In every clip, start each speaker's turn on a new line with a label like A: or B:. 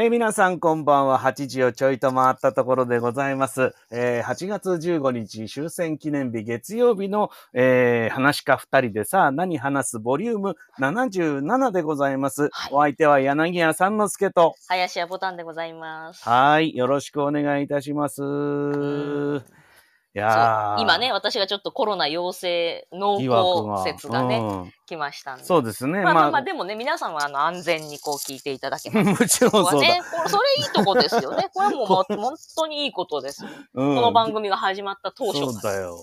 A: えー皆さんこんばんは。8時をちょいと回ったところでございます。えー8月15日終戦記念日月曜日の、えー話か二人でさあ何話すボリューム77でございます。
B: はい
A: お相手は柳家三之助と。
B: 林家ボタンでございます。
A: はい。よろしくお願いいたします。や
B: 今ね、私がちょっとコロナ陽性濃厚説がね、
A: うん
B: 来ましたんで。
A: そうですね。
B: まあまあまあ、でもね、皆さんはあの安全にこう聞いていただけます。
A: もちろんそうだ。
B: ね、それいいとこですよね。これはもうもう本当にいいことですよ。
A: うん
B: この番組が始まった当初
A: そう。だよ。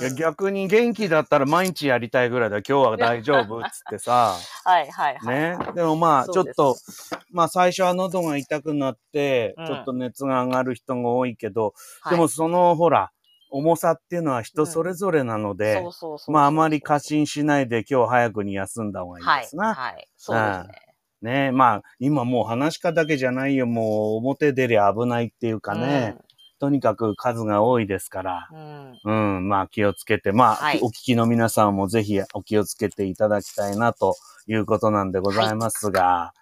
A: いや、
B: うん
A: 逆に元気だったら毎日やりたいぐらいだ。今日は大丈夫っつってさ。
B: はいはいはい。
A: ね。でもまあ、ちょっと、まあ最初は喉が痛くなって、
B: うん
A: ちょっと熱が上がる人が多いけど、
B: はい
A: でもそのほら、重さっていうのは人それぞれなので、まああまり過信しないで今日早くに休んだ方がいい
B: はい
A: ですな。
B: はい。そうですね。
A: ねまあ今もう話し家だけじゃないよ。もう表出りゃ危ないっていうかね。とにかく数が多いですから。
B: うん。うん。
A: うん、まあ気をつけて、まあ、
B: はい
A: お聞きの皆さんもぜひお気をつけていただきたいなということなんでございますが、はい。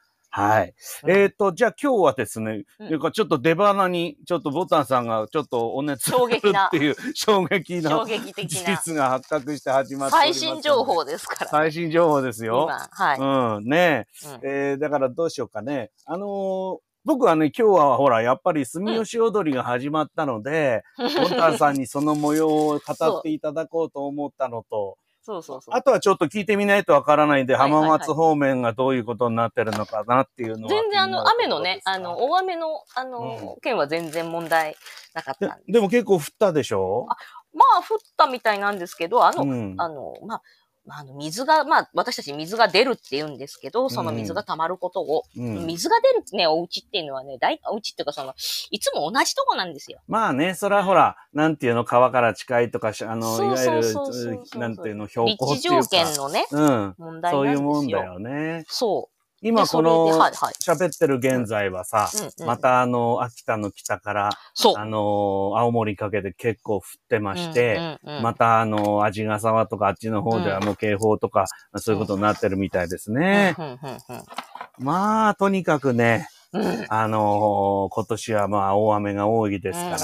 B: うん
A: えっ、と、じゃあ今日はですね、
B: うん
A: いうかちょっと出花に、ちょっとボタンさんがちょっとお熱
B: 衝撃な
A: っていう衝撃
B: 衝
A: の
B: 撃的
A: 事
B: な
A: 実が発覚して始まって
B: 最新情報ですから。
A: 最新情報ですよ。
B: 今、はい。
A: うん、ね
B: うん
A: えーだからどうしようかね。あのー僕はね、今日はほら、やっぱり住吉踊りが始まったので、ボタンさんにその模様を語っていただこうと思ったのと、
B: そうそうそう。
A: あとはちょっと聞いてみないとわからないんで、浜松方面がどういうことになってるのかなっていうのは。
B: 全然あの、雨のね、あの、
A: お
B: 大雨の、あの、件は全然問題なかったんで。
A: でも結構降ったでしょ？
B: あまあ、降ったみたいなんですけど、あの、
A: うん
B: あの、まあ、まああの水が、まあ、私たち水が出るって言うんですけど、その水が溜まることを、
A: うん
B: 水が出るね、お家っていうのはね、大お家っていうかその、いつも同じとこなんですよ。
A: まあね、それはほら、なんていうの、川から近いとかし、あの、い
B: そう
A: わゆる
B: そうそうそうそ、う
A: なんていうの、標高
B: 立
A: っていうか。
B: 地条件のね、
A: うん。
B: 問題
A: そういう
B: なんですよ。
A: もんだよね。
B: そう。
A: 今この喋ってる現在はさ、またあの、秋田の北から。あの、青森かけて結構降ってまして、またあの、味ヶ沢とかあっちの方ではもう警報とか、そういうことになってるみたいですね。まあ、とにかくね、あの今年はまあ大雨が多いですから。
B: うん。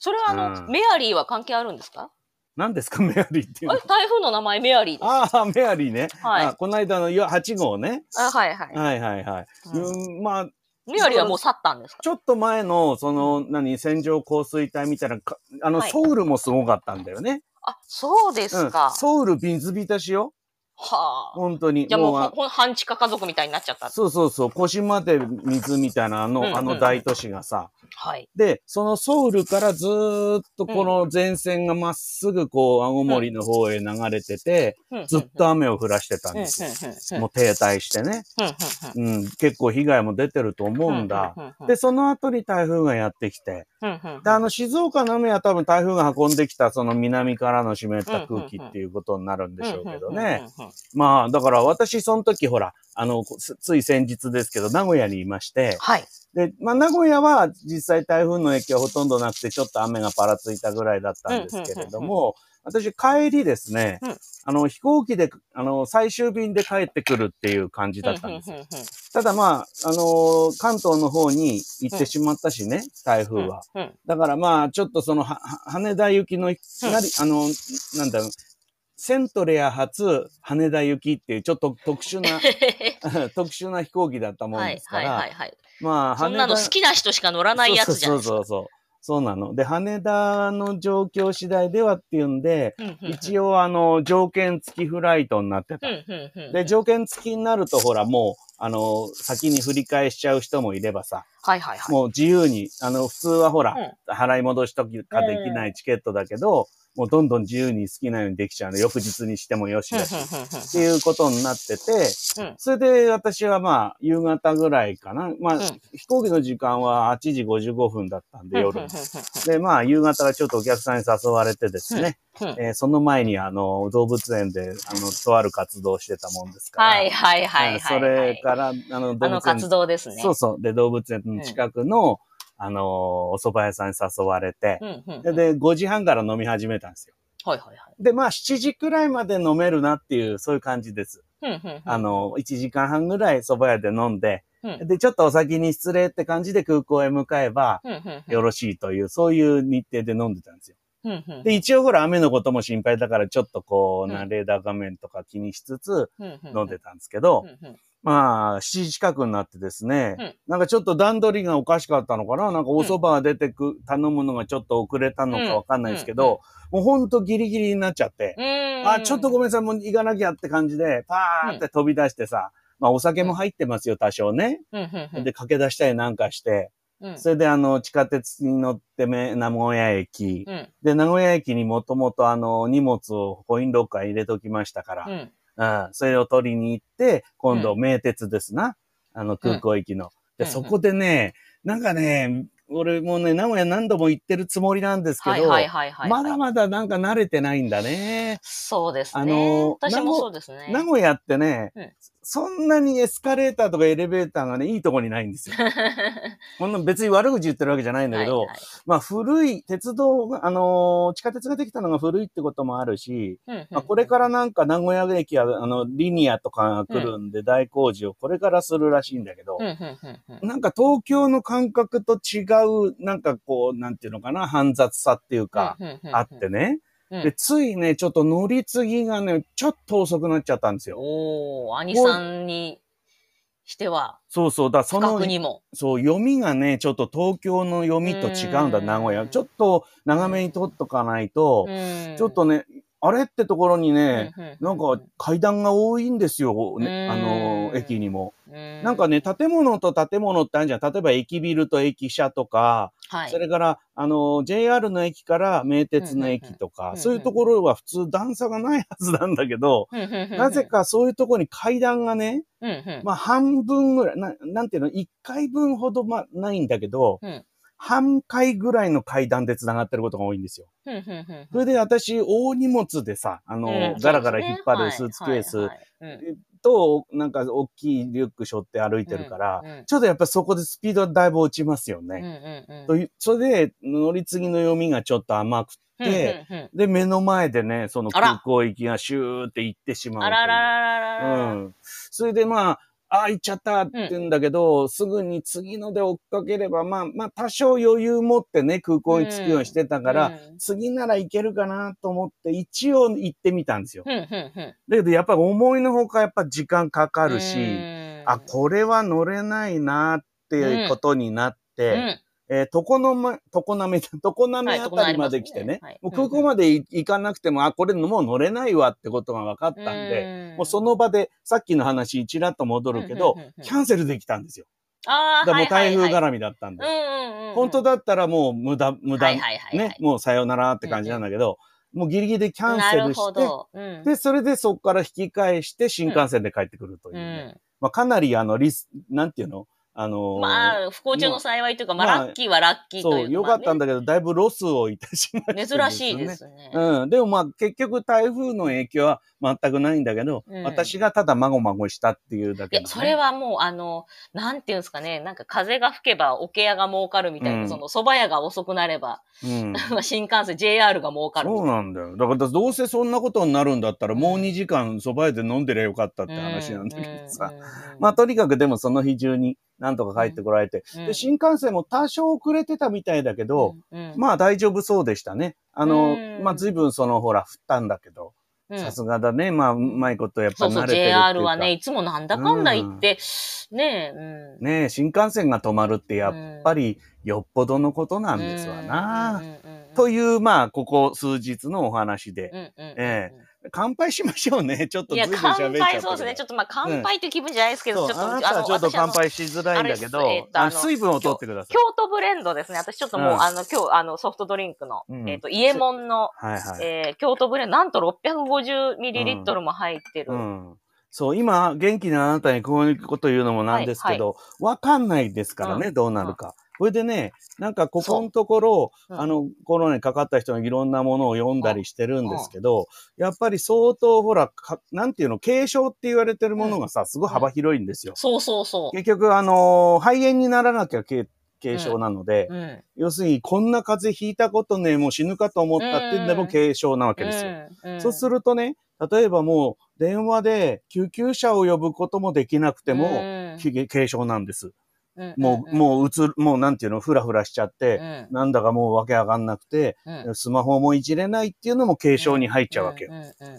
B: それはあの、
A: うん。
B: メアリーは関係あるんですか？
A: 何ですか、メアリーっていうの
B: 台風の名前メアリーです。
A: ああ、メアリーね。
B: はい
A: あこの間のいや8号ね。
B: あはいはい。
A: はいはいはい。
B: うん
A: うん、まあ、
B: メアリーはもう去ったんですか？
A: ちょっと前の、その、何、線状降水帯みたいなか、あの、
B: はい
A: ソウルもすごかったんだよね。
B: あ、そうです
A: うん
B: か。
A: ソウル水浸しよ。
B: はあ。
A: 本当に。
B: じゃあもう
A: あ
B: ほん、半地下家族みたいになっちゃった。
A: そうそうそう、腰まで水みたいなあの、
B: うんうん
A: あの大都市がさ。
B: はい。
A: で、そのソウルからずーっとこの前線がまっすぐこう、青森の方へ流れてて、ずっと雨を降らしてたんです。よ。もう停滞してね。うん、結構被害も出てると思うんだ。で、その後に台風がやってきて、で、あの、静岡の雨は多分台風が運んできたその南からの湿った空気っていうことになるんでしょうけどね。。まあ、だから私、その時ほら、あの、つつい先日ですけど、名古屋にいまして、
B: はい。
A: で、まあ、名古屋は実際台風の影響はほとんどなくて、ちょっと雨がパラついたぐらいだったんですけれども、私、帰りですね、
B: うん
A: あの、飛行機で、あの、最終便で帰ってくるっていう感じだったんですよ。ただまあ、あの関東の方に行ってしまったしね、台風は。だからまあ、ちょっとその、羽田行きの、なり、あの、なんだろう、セントレア発羽田行きっていうちょっと特殊な、特殊な飛行機だったもん
B: はいはい
A: ですから、
B: はいはい。
A: まあ、
B: そんなの好きな人しか乗らないやつじゃないですか。
A: そうそうそうそう。そうなの。で、羽田の状況次第ではっていうんで、一
B: 応。
A: 応あの、条件付きフライトになってた。で、条件付きになると、ほら、もう、あの、先に振り返しちゃう人もいればさ、
B: はいはいはい。
A: もう自由に、あの、普通はほら、
B: うん
A: 払い戻しとかできないチケットだけど、もうどんどん自由に好きなようにできちゃうの。翌日にしてもよしだし。っていうことになってて、
B: うん
A: それで私はまあ、夕方ぐらいかな。まあ、
B: うん
A: 飛行機の時間は8時55分だったんで、夜の。で、まあ、夕方はちょっとお客さんに誘われてですね、えーその前にあの、動物園で、あの、とある活動をしてたもんですから。
B: はいはいはいはい。
A: えーそれから、あの、動
B: あ
A: 物園
B: の活動ですね。
A: そうそう。で、動物園の近くの、あのーお蕎麦屋さんに誘われて、で、で5時半から飲み始めたんですよ。
B: はいはいはい。
A: で、まあ、7時くらいまで飲めるなっていう、そういう感じです。
B: うんうんうん
A: あ、の、1時間半ぐらい蕎麦屋で飲んで、
B: うん
A: で、ちょっとお先に失礼って感じで空港へ向かえば、
B: うんうんうん
A: よろしいという、そういう日程で飲んでたんですよ。
B: うんうん
A: で、一応ほら、雨のことも心配だから、ちょっとこう、
B: うん
A: な、レーダー画面とか気にしつつ
B: うんうん
A: 飲んでたんですけど
B: う、んうん
A: まあ、7時近くになってですね、
B: うん。
A: なんかちょっと段取りがおかしかったのかな？なんかお蕎麦が出てく、頼むのがちょっと遅れたのかわかんないですけど、もうほんとギリギリになっちゃって、
B: うん。
A: あ、ちょっとごめんなさい、もう行かなきゃって感じで、パーって飛び出してさ、まあお酒も入ってますよ、多少ね。
B: うんうんうん。
A: で、駆け出したりなんかして、
B: うん。
A: それであの、地下鉄に乗ってめ、名古屋駅。
B: うん。
A: で、名古屋駅にもともとあの、荷物をコインロッカー入れときましたから、
B: うん
A: うん、それを取りに行って、今度、
B: う
A: 名鉄ですな。あの、空港行きの。で、
B: うん
A: そこでね、なんかね、俺もね、名古屋何度も行ってるつもりなんですけど、
B: はいはいはいはい。
A: まだまだなんか慣れてないんだね。
B: そうですね。
A: あの
B: 私もそうですね。
A: 名古屋ってね、
B: うん
A: そんなにエスカレーターとかエレベーターがね、いいとこにないんですよ。こんな別に悪口言ってるわけじゃないんだけど、
B: はいはい。
A: まあ古い、鉄道が、あのー地下鉄ができたのが古いってこともあるし、まあ、これからなんか名古屋駅は、あの、リニアとかが来るんで大工事をこれからするらしいんだけどなんか東京の感覚と違う、なんかこう、なんていうのかな、煩雑さっていうか、あってね。
B: うん
A: で、ついね、ちょっと乗り継ぎがね、ちょっと遅くなっちゃったんですよ。
B: おー、兄さんにしては、
A: そうそう、だそ
B: 不
A: の
B: 覚、にも。
A: そう、読みがね、ちょっと東京の読みと違うんだ、
B: うん
A: 名古屋。ちょっと長めに取っとかないと、
B: うん
A: ちょっとね、あれってところにね、
B: う
A: なんか階段が多いんですよ、ね、
B: うん。
A: あの、駅にも。
B: うん。
A: なんかね、建物と建物ってあるじゃん。例えば駅ビルと駅舎とか、
B: はい。
A: それから、あの、JR の駅から名鉄の駅とか、
B: うん
A: そういうところは普通段差がないはずなんだけど、なぜ、かそういうところに階段がね、まあ半分ぐらい、ななんていうの、一回分ほどまあないんだけど、
B: うん
A: 半回ぐらいの階段で繋がってることが多いんですよ。それで私、大荷物でさ、あの、
B: うん
A: ガラガラ引っ張るスーツケースと、なんか大きいリュック背負って歩いてるから、
B: うんうん
A: ちょっとやっぱそこでスピードだいぶ落ちますよ
B: うん
A: ね。それで乗り継ぎの読みがちょっと甘くて、で、目の前でね、その空港行きがシューって行ってしまうう。
B: あらららららら。
A: うん。それでまあ、ああ、行っちゃったって言うんだけど、すぐに次ので追っかければ、まあ、まあ、多少余裕持ってね、空港に着くようにしてたから、
B: うん。
A: 次ならいけるかなと思って、一応行ってみたんですよ。
B: うんうんうん。
A: だけど、やっぱ思いのほかやっぱ時間かかるし、
B: うん。
A: あ、これは乗れないなっていうことになって、
B: うん
A: えー、床のま、床なめ、床なめあたりまで来てね、
B: はい
A: もう空港まで。い行かなくても、あ、これもう乗れないわってことが分かったんで、もうその場で、さっきの話にちらっと戻るけど
B: うんうんうんうん、
A: キャンセルできたんですよ。
B: ああ、
A: だもう台風
B: が
A: 絡みだったんで。
B: ら
A: 本当だったらもう無駄、無駄、
B: はいはいはいはい。
A: ね、もうさよならって感じなんだけど、もうギリギリでキャンセルして。
B: うん。
A: で、それでそこから引き返して新幹線で帰ってくるという
B: う
A: ね。
B: ん。
A: まあかなりあのリス、なんていうの？あのー
B: まあ、不幸中の幸いというか、まあ、
A: まあ
B: ラッキーはラッキーと
A: そ、
B: いうう。
A: よかったん
B: だ。
A: だけど、だいぶロスをいたしましたね。
B: 珍しいですね。
A: うん。でもまあ結局台風の影響は全くないんだけど、
B: うん
A: 私がただまごまごしたっていうだけのね、
B: いや、それはもう、あの、なんていうんですかね、なんか風が吹けば桶屋が儲かるみたいな、
A: うん
B: その蕎麦屋が遅くなれば、
A: うん。
B: 新幹線、JR が儲かる
A: そ
B: いうな。
A: なんだよ。だからどうせそんなことになるんだったら、もう2時間蕎麦屋で飲んでりゃよかったって話なんだけどさ。まあとにかくでもその日中になんとか帰ってこられて、
B: うん。
A: で、新幹線も多少遅れてたみたいだけど、
B: うん、
A: まあ大丈夫そうでしたね。あの、
B: うん。
A: まあ随分そのほら降ったんだけど、
B: うん。
A: さすがだね。まあうまいことやっぱ
B: そうそう、
A: 慣れてるっていうか。
B: JR はね、いつもなんだかんだ言って、ねえ、うん。
A: ねえ、新幹線が止まるってやっぱりよっぽどのことなんですわな。
B: うん。うん。うん。うん。
A: という、まあ、ここ数日のお話で。
B: うんうんうんうん。
A: え乾杯しましょうね。ちょっとずいぶん喋っちゃっ。
B: 乾杯、そうですね。ちょっとまあ、乾杯という気分じゃないですけど、ちょっと、
A: あなたはちょっと乾杯しづらいんだけど、
B: えっと
A: あ
B: あの
A: の水分を取ってください
B: 京。都ブレンドですね。私ちょっともう、
A: うん
B: あの、今日、あの、ソフトドリンクの、
A: うん
B: えっと、イエモンの、
A: はいはい。
B: えー、京都ブレンド、なんと 650ml も入ってる。
A: うん。そう、今、元気なあなたにこういうこと言うのもなんですけど、わ、かんないですからね、
B: うん
A: どうなるか。それでね、なんかここのところ、
B: うん
A: あの、コロナにかかった人のいろんなものを読んだりしてるんですけど、やっぱり相当ほら、かなんていうの、軽症って言われてるものがさ、すごい幅広いんですよ。
B: そうそうそう。
A: 結局、あのー肺炎にならなきゃけ軽症なので、
B: うん。
A: 要するにこんな風邪ひいたことね、もう死ぬかと思ったって言うんでも
B: うん
A: 軽症なわけですよ。
B: うん。
A: そうするとね、例えばもう電話で救急車を呼ぶこともできなくても、軽症なんです。
B: うん
A: もう、もううつる、もうなんていうの、ふらふらしちゃって、
B: うん。
A: なんだかもうわけわかんなくて、
B: うん。
A: スマホもいじれないっていうのも軽症に入っちゃうわけよ。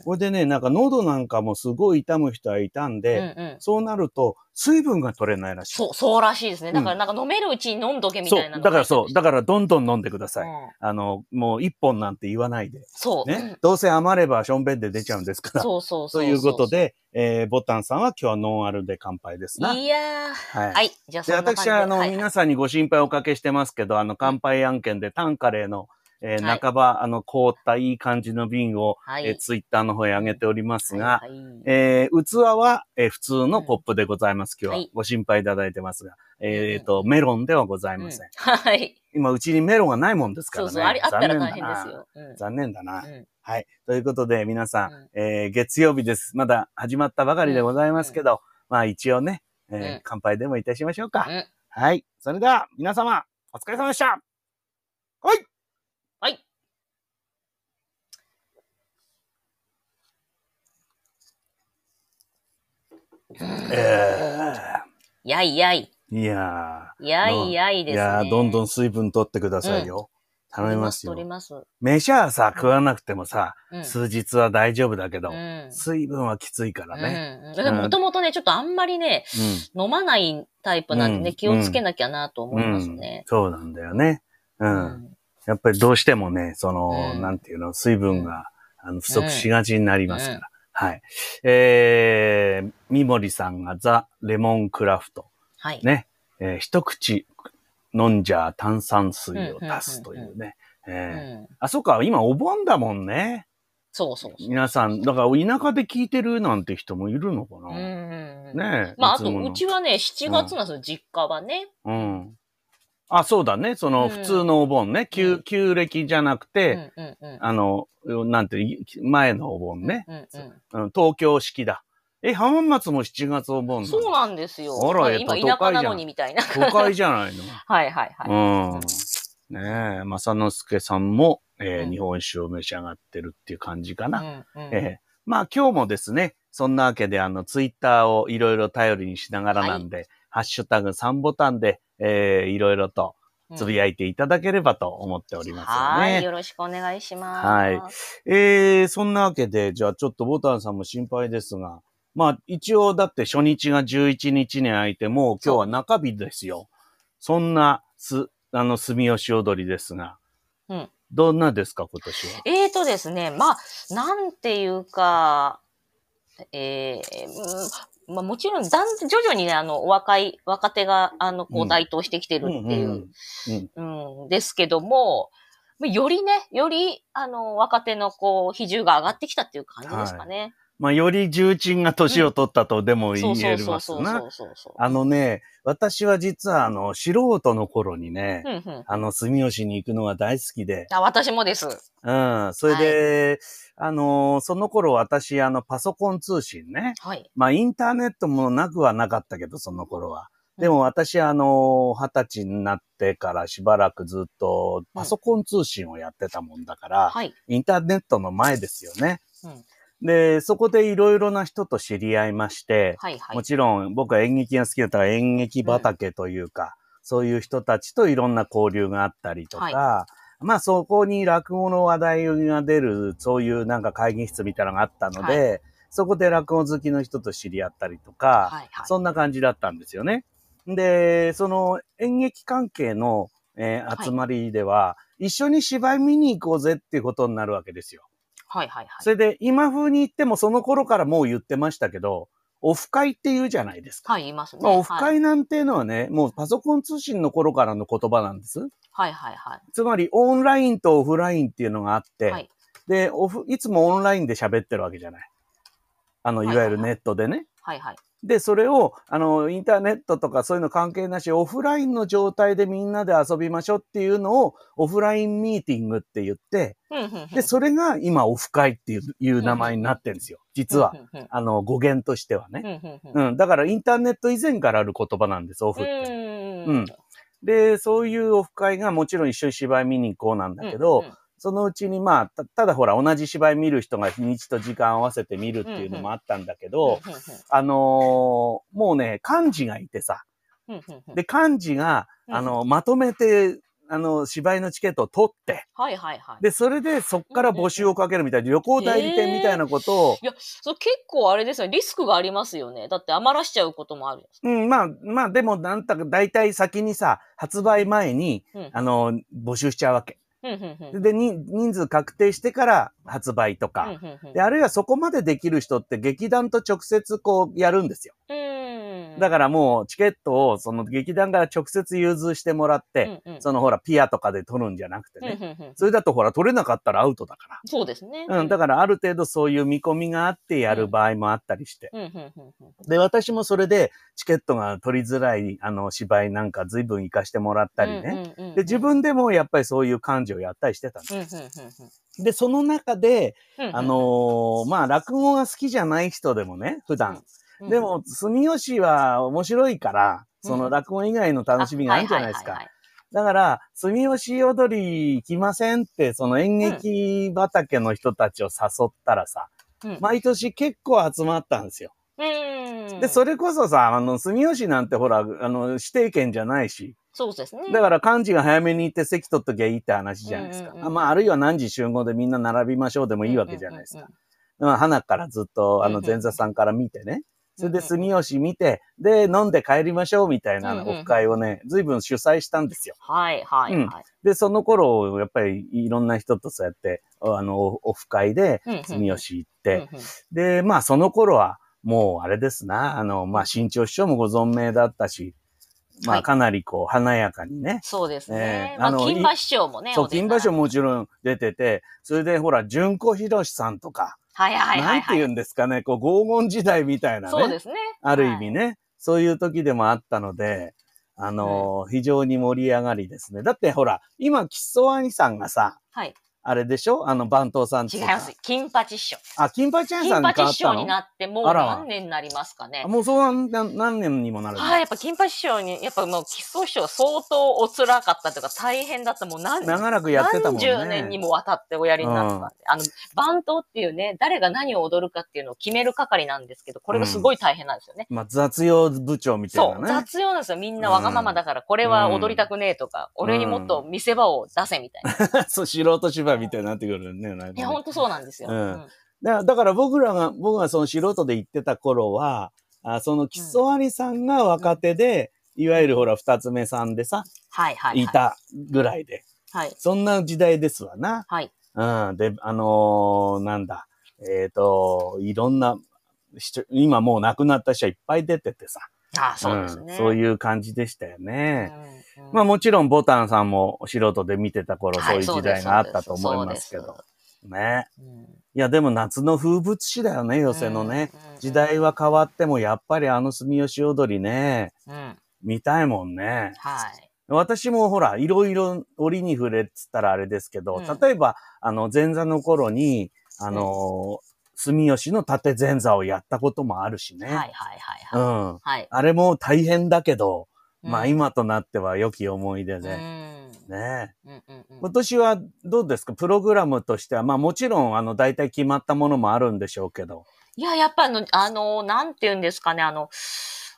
A: これでね、なんか喉なんかもすごい痛む人はいたんで、そうなると水分が取れないらしい。
B: そう、そうらしいですね。だか
A: うん
B: らなんか飲めるうちに飲んどけみたいなの
A: だからそう。だ
B: か
A: からどんどん飲んでください。
B: うん
A: あの、もう一本なんて言わないで。
B: そう。
A: ね。どうせ余ればしょんべんで出ちゃうんですから。
B: そうそうそう。
A: ということ。で、えー、ボタンさんは今日はノンアルで乾杯ですな。
B: いやー。
A: はい。
B: はい。じゃあそ
A: で、私は、あの、
B: はい
A: 皆さんにご心配をおかけしてますけど、あの、乾杯案件でタンカレーの、えー
B: はい
A: 半ば、あの、凍ったいい感じの瓶を、
B: はい
A: えーツイッターの方へ上げておりますが、
B: はいはい
A: えー器は、えー普通のコップでございます。今日
B: は
A: はいご心配いただいてますが、えっ、と、メロンではございません。
B: はい。
A: 今、うちにメロンがないもんですからね。
B: そうそう。あれあったら大
A: 残念だな
B: 変ですよ。うん
A: 残念だな。
B: うん
A: はい。ということで、皆さん、
B: うん
A: えー月曜日です。まだ始まったばかりでございますけど、まあ一応ね、えー
B: うん
A: 乾杯でもいたしましょうか。
B: うん
A: はい。それでは、皆様、お疲れ様でした。はい。
B: はい。
A: え
B: やいやい。
A: ー、いや
B: やいやい
A: ー、
B: ですね。
A: いやー、どんどん水分取ってくださいよ。頼みますよ
B: 取り。ます。
A: 飯はさ、食わなくてもさ、
B: うん
A: 数日は大丈夫だけど、
B: うん
A: 水分はきついからね。
B: うん。でももともとね、ちょっとあんまりね、飲まないタイプなんでね、
A: うん
B: 気をつけなきゃなと
A: うん。
B: 思います
A: うん
B: ね。
A: そうなんだよね。う。
B: うんん。
A: やっぱりどうしてもね、その、
B: うん
A: なんていうの、水分が、あの不足しがちになりますから。
B: うん
A: はい。えー、三森さんがザ・レモンクラフト。
B: はい。
A: ね。えー一口飲んじゃ炭酸水を足すというね。あ、そっか、今お盆だもんね。
B: そうそうそう。
A: 皆さん、だから田舎で聞いてるなんて人もいるのかな。
B: うんうんうん。
A: ねえ。
B: まあ、あと、うちはね、7月なんですよ、実家はね。
A: うん。あ、そうだね。その、
B: うん
A: 普通のお盆ね。
B: う
A: 旧、
B: ん
A: 旧暦じゃなく
B: う
A: て。あの、なんていう、前のお盆ね。東京式だ。え、浜松も7月お盆
B: そうなんですよ。
A: あらやっぱ都会じゃん
B: 田舎なのにみたいな。
A: 都会じゃないの？
B: はいはいはい。
A: うん。ねえ、正之助さんも、え日本酒を召し上がってるっていう感じかな。えーまあ今日もですね、そんなわけであのツイッターをいろいろ頼りにしながらなんで、ハッシュタグ3ボタンで、えーいろいろとつぶやいていただければと思っておりますよね。
B: はい。よろしくお願いします。
A: はいえー、そんなわけで、じゃあちょっとボタンさんも心配ですが、まあ一応だって初日が11日に空いて、もう今日は中日ですよ。そんな、す、あの、住吉踊りですが。
B: うん
A: どんなですか、今年は？
B: えーとですね、まあ、なんていうか、えーうんまあ、もちろん、だん徐々にね、あの、お若い、若手が、あの、こ
A: う
B: 台頭してきてるっていう、
A: うん
B: ですけども、まあよりね、より、あの、若手の、こう、比重が上がってきたっていう感じですかね。
A: まあ、より重鎮が年を取ったとでも言え
B: うそうそう
A: ますな
B: そ。うそうそう。
A: あのね、私は実はあの、素人の頃にね、
B: うんうん。
A: あの、住吉に行くのが大好きで、
B: あ、私もです。
A: うん、それで、あの、その頃私、あの、パソコン通信ね、
B: はい。
A: まあ、インターネットもなくはなかったけど、その頃は。でも私、あの、二十歳になってからしばらくずっとパソコン通信をやってたもんだから、
B: はい。
A: インターネットの前ですよね。
B: うん
A: で、そこでいろいろな人と知り合いまして、
B: はいはい。
A: もちろん僕は演劇が好きだったから演劇畑というか、そういう人たちといろんな交流があったりとか、
B: は
A: まあそこに落語の話題が出る、そういうなんか会議室みたいなのがあったので、そこで落語好きの人と知り合ったりとか、
B: はいはい。
A: そんな感じだったんですよね。で、その演劇関係の、えー
B: はい
A: 集まりでは、一緒に芝居見に行こうぜっていうことになるわけですよ。
B: はいはいはい。
A: それで、今風に言ってもその頃からもう言ってましたけど、オフ会って言うじゃないですか。
B: はい、言いますね。
A: まあ、オフ
B: はい
A: 会なんていうのはね、もうパソコン通信の頃からの言葉なんです。
B: はいはいはい。
A: つまり、オンラインとオフラインっていうのがあって、
B: はい。
A: で、オフ、いつもオンラインで喋ってるわけじゃない。あの、いわゆるネットでね。
B: はいはい。
A: で、それを、あの、インターネットとかそういうの関係なし、オフラインの状態でみんなで遊びましょうっていうのを、オフラインミーティングって言って、で、それが今、オフ会っていういう名前になってるんですよ。実は。。あの、語源としてはね。うん。だから、インターネット以前からある言葉なんです、オフって。
B: うん
A: うんで、そういうオフ会がもちろん一緒に芝居見に行こうなんだけど、
B: うんうん
A: そのうちにまあ、たただほら、同じ芝居見る人が日にちと時間合わせて見るっていうのもあったんだけど、
B: うんうん
A: あのーもうね、幹事がいてさ、
B: うんうんうん
A: で、幹事が、
B: うん
A: あの、まとめて、あの、芝居のチケットを取って、
B: はいはいはい。
A: で、それでそっから募集をかけるみたいな、旅行代理店みたいなことを、
B: いや、それ結構あれですよね。リスクがありますよね。だって余らしちゃうこともある。
A: うん、まあ、まあ、でも、なんたか、大体先にさ、発売前に、
B: うん
A: あの、募集しちゃうわけ。で、に人数確定してから発売とか、で、あるいはそこまでできる人って劇団と直接こうやるんですよ。
B: うん。
A: だからもうチケットをその劇団から直接融通してもらって、
B: うんうん
A: そのほらピアとかで取るんじゃなくてね。
B: うんうんうん
A: それだとほら取れなかったらアウトだか
B: そうですね。
A: ら。うん、だからある程度そういう見込みがあってやる場合もあったりして。
B: うんうんうんうん
A: で、私もそれでチケットが取りづらいあの芝居なんか随分行かしてもらったりね。
B: うんうんうんうん
A: で、自分でもやっぱりそういう感情をやったりしてたんです
B: うんうんうん
A: で、その中で、
B: うんうん
A: あのーまあ、落語が好きじゃない人でもね、普段。
B: うん
A: でも、住吉は面白いから、その落語以外の楽しみがあるじゃないですか。だから、住吉踊り行きませんって、その演劇畑の人たちを誘ったらさ、
B: はいはい
A: 毎年結構集まったんですよ。
B: うんうん
A: で、それこそさ、あの、住吉なんてほら、あの、指定権じゃないし、
B: そうですね。
A: だから幹事が早めに行って席取っときゃいいって話じゃないですか。まあ、あるいは何時集合でみんな並びましょうでもいいわけじゃないですか。
B: うんうん
A: まあ、花からずっと、あの、
B: うんうん
A: 前座さんから見てね。それで、住吉見て、で、飲んで帰りましょうみたいなオフ会をね、随分主催したんですよ。
B: はいはいはい。
A: で、その頃、やっぱりいろんな人とそうやって、あの、オフ会で住吉行っ
B: うん
A: て、で、まあ、その頃は、もう、あれですな、あの、まあ、新潮師匠もご存命だったし、まあ、
B: はい
A: かなりこう、華やかにね、
B: そうですね
A: え。え
B: まあ、
A: あの
B: 金馬師匠もね。
A: そう、金馬賞もちろん出てて、それでほら、純子博さんとか、
B: はいはいははい。
A: ないんて言うんですかね、こう、黄金時代みたいなね。
B: そうですね。
A: ある意味ね、そういう時でもあったので、あのー非常に盛り上がりですね。だってほら、今、キッソワニさんがさ、
B: はい。
A: あれでしょ？あの、番頭さん
B: 違います。金八師匠。
A: あ、金八屋
B: 金
A: さんに変わ
B: 八師匠になってもう何年になりますかね
A: あ。もうそう何何年にもなる
B: はい、やっぱ金八師匠に、やっぱもう、基礎師匠相当お辛かったというか大変だった。もう何、
A: 長らくやってたもんね。
B: 何十年にもわたっておやりになったんで。あの、番頭っていうね、誰が何を踊るかっていうのを決める係なんですけど、これがすごい大変なんですよね。
A: まあ、雑用部長みたい
B: そう、
A: なね。
B: 雑用なんですよ。みんなわがままだから、これは踊りたくねえとか、俺にもっと見せ場を出せみたいな。
A: そう、素人芝居みたいになってくるね。
B: いや、ほんとそうなんですよ。
A: うん
B: うん
A: だだから僕らが、僕がその素人で行ってた頃は、あその木曽有さんが若手で、いわゆるほら、二つ目さんでさ、
B: はいはい、はい。
A: い。たぐらいで。
B: はい。
A: そんな時代ですわな。
B: はい。
A: うん。で、あのーなんだ。えっ、と、いろんな人、今もう亡くなった人はいっぱい出ててさ。
B: ああ、そうですね。
A: んそういう感じでしたよ
B: う
A: ね。
B: んうん
A: まあもちろんボタンさんも素人で見てた頃、
B: はい
A: そういう時代があったと思いますけど。ね。
B: うん
A: いや、でも夏の風物詩だよね、寄せのね。。
B: うん
A: 時代は変わっても、やっぱりあの住吉踊りね、
B: うん。
A: 見たいもんね。
B: はい。
A: 私もほら、いろいろ折に触れっつったらあれですけど、
B: うん
A: 例えば、あの、前座の頃に、あの、住吉の縦前座をやったこともあるしね。
B: はいはいはい
A: うん。
B: はい。はい。
A: あれも大変だけど、まあ
B: うん
A: 今となっては良き思い出
B: う
A: で。
B: ん。
A: ね
B: うんうんうん
A: 今年はどうですか？プログラムとしては、まあもちろん、あの、大体決まったものもあるんでしょうけど。
B: いや、やっぱあの、あの、なんて言うんですかね、あの、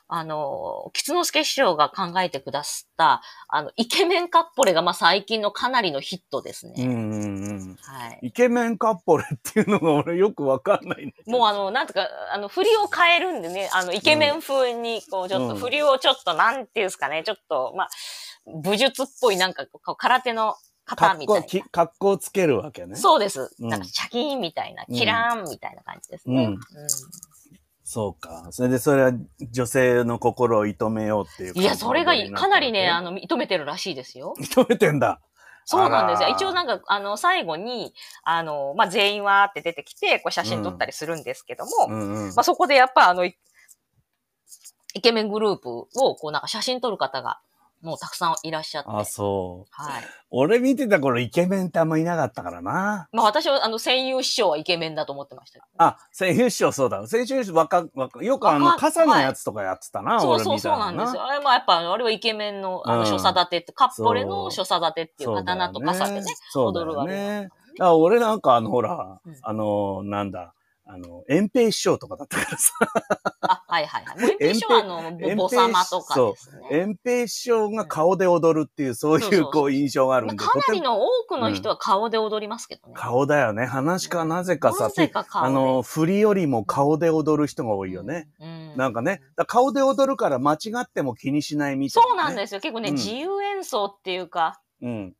B: あの、吉之助師匠が考えてくださった、あの、イケメンカッポレが、まあ、最近のかなりのヒットですね。
A: うんうんうん。
B: はい。
A: イケメンカッポレっていうのが俺よくわかんない
B: もうあの、なんとか、あの、振りを変えるんでね、あの、イケメン風に、こう、ちょっと、
A: うん
B: 振りをちょっと、なんていうんですかね、ちょっと、まあ、武術っぽい、なんか、こう空手の型みたいな。
A: 格好き、格好つけるわけね。
B: そうです。
A: うん
B: なんか、シャキーンみたいな、
A: うん
B: キラーンみたいな感じですね。
A: うん
B: う
A: そうか。それでそれは女性の心を射止めようっていう。
B: んいや、それがかなりね、あ、の、認めてるらしいですよ。
A: 認めてんだ。
B: そうなんですよ。一応なんか、あの、最後に、あの、まあ、全員わーって出てきて、こう写真撮ったりするんですけども、
A: うんうん。
B: まあ、そこでやっぱあの、イイケメングループを、こうなんか写真撮る方がもうたくさんいらっしゃって。
A: あ、そう。
B: はい。
A: 俺見てた頃イケメンってあんまいなかったからな。
B: まあ私は、あの、声優師匠はイケメンだと思ってましたけど。
A: あ、声優師匠そうだ。声優師匠若、若、よくあの、
B: 若
A: 傘のやつとかやってたな、俺
B: そうそうそう
A: な。
B: なんですよ。あれもやっぱ、あれはイケメンの、あの、
A: うん
B: 所作立てって、カッポレの所作立てっていう刀と傘でね、踊るわけだ
A: ね。だから俺なんかあの、ほら
B: うん、
A: あの、なんだ、あの、遠平師匠とかだったからさ、
B: あ、はいはいはい。もう一品はあの、
A: 遠平
B: ぼ様とかですね。
A: 遠平師匠が顔で踊るっていう、そういうこう印象があるんで、
B: まあかなりの多くの人は顔で踊りますけどね。
A: 顔だよね。話かなぜかさ。あの、振りよりも顔で踊る人が多いよね。
B: うん。
A: なんかね、顔で踊るから間違っても気にしないみたいな、ね。
B: そうなんですよ。結構ね、
A: うん
B: 自由演奏っていうか、
A: うん。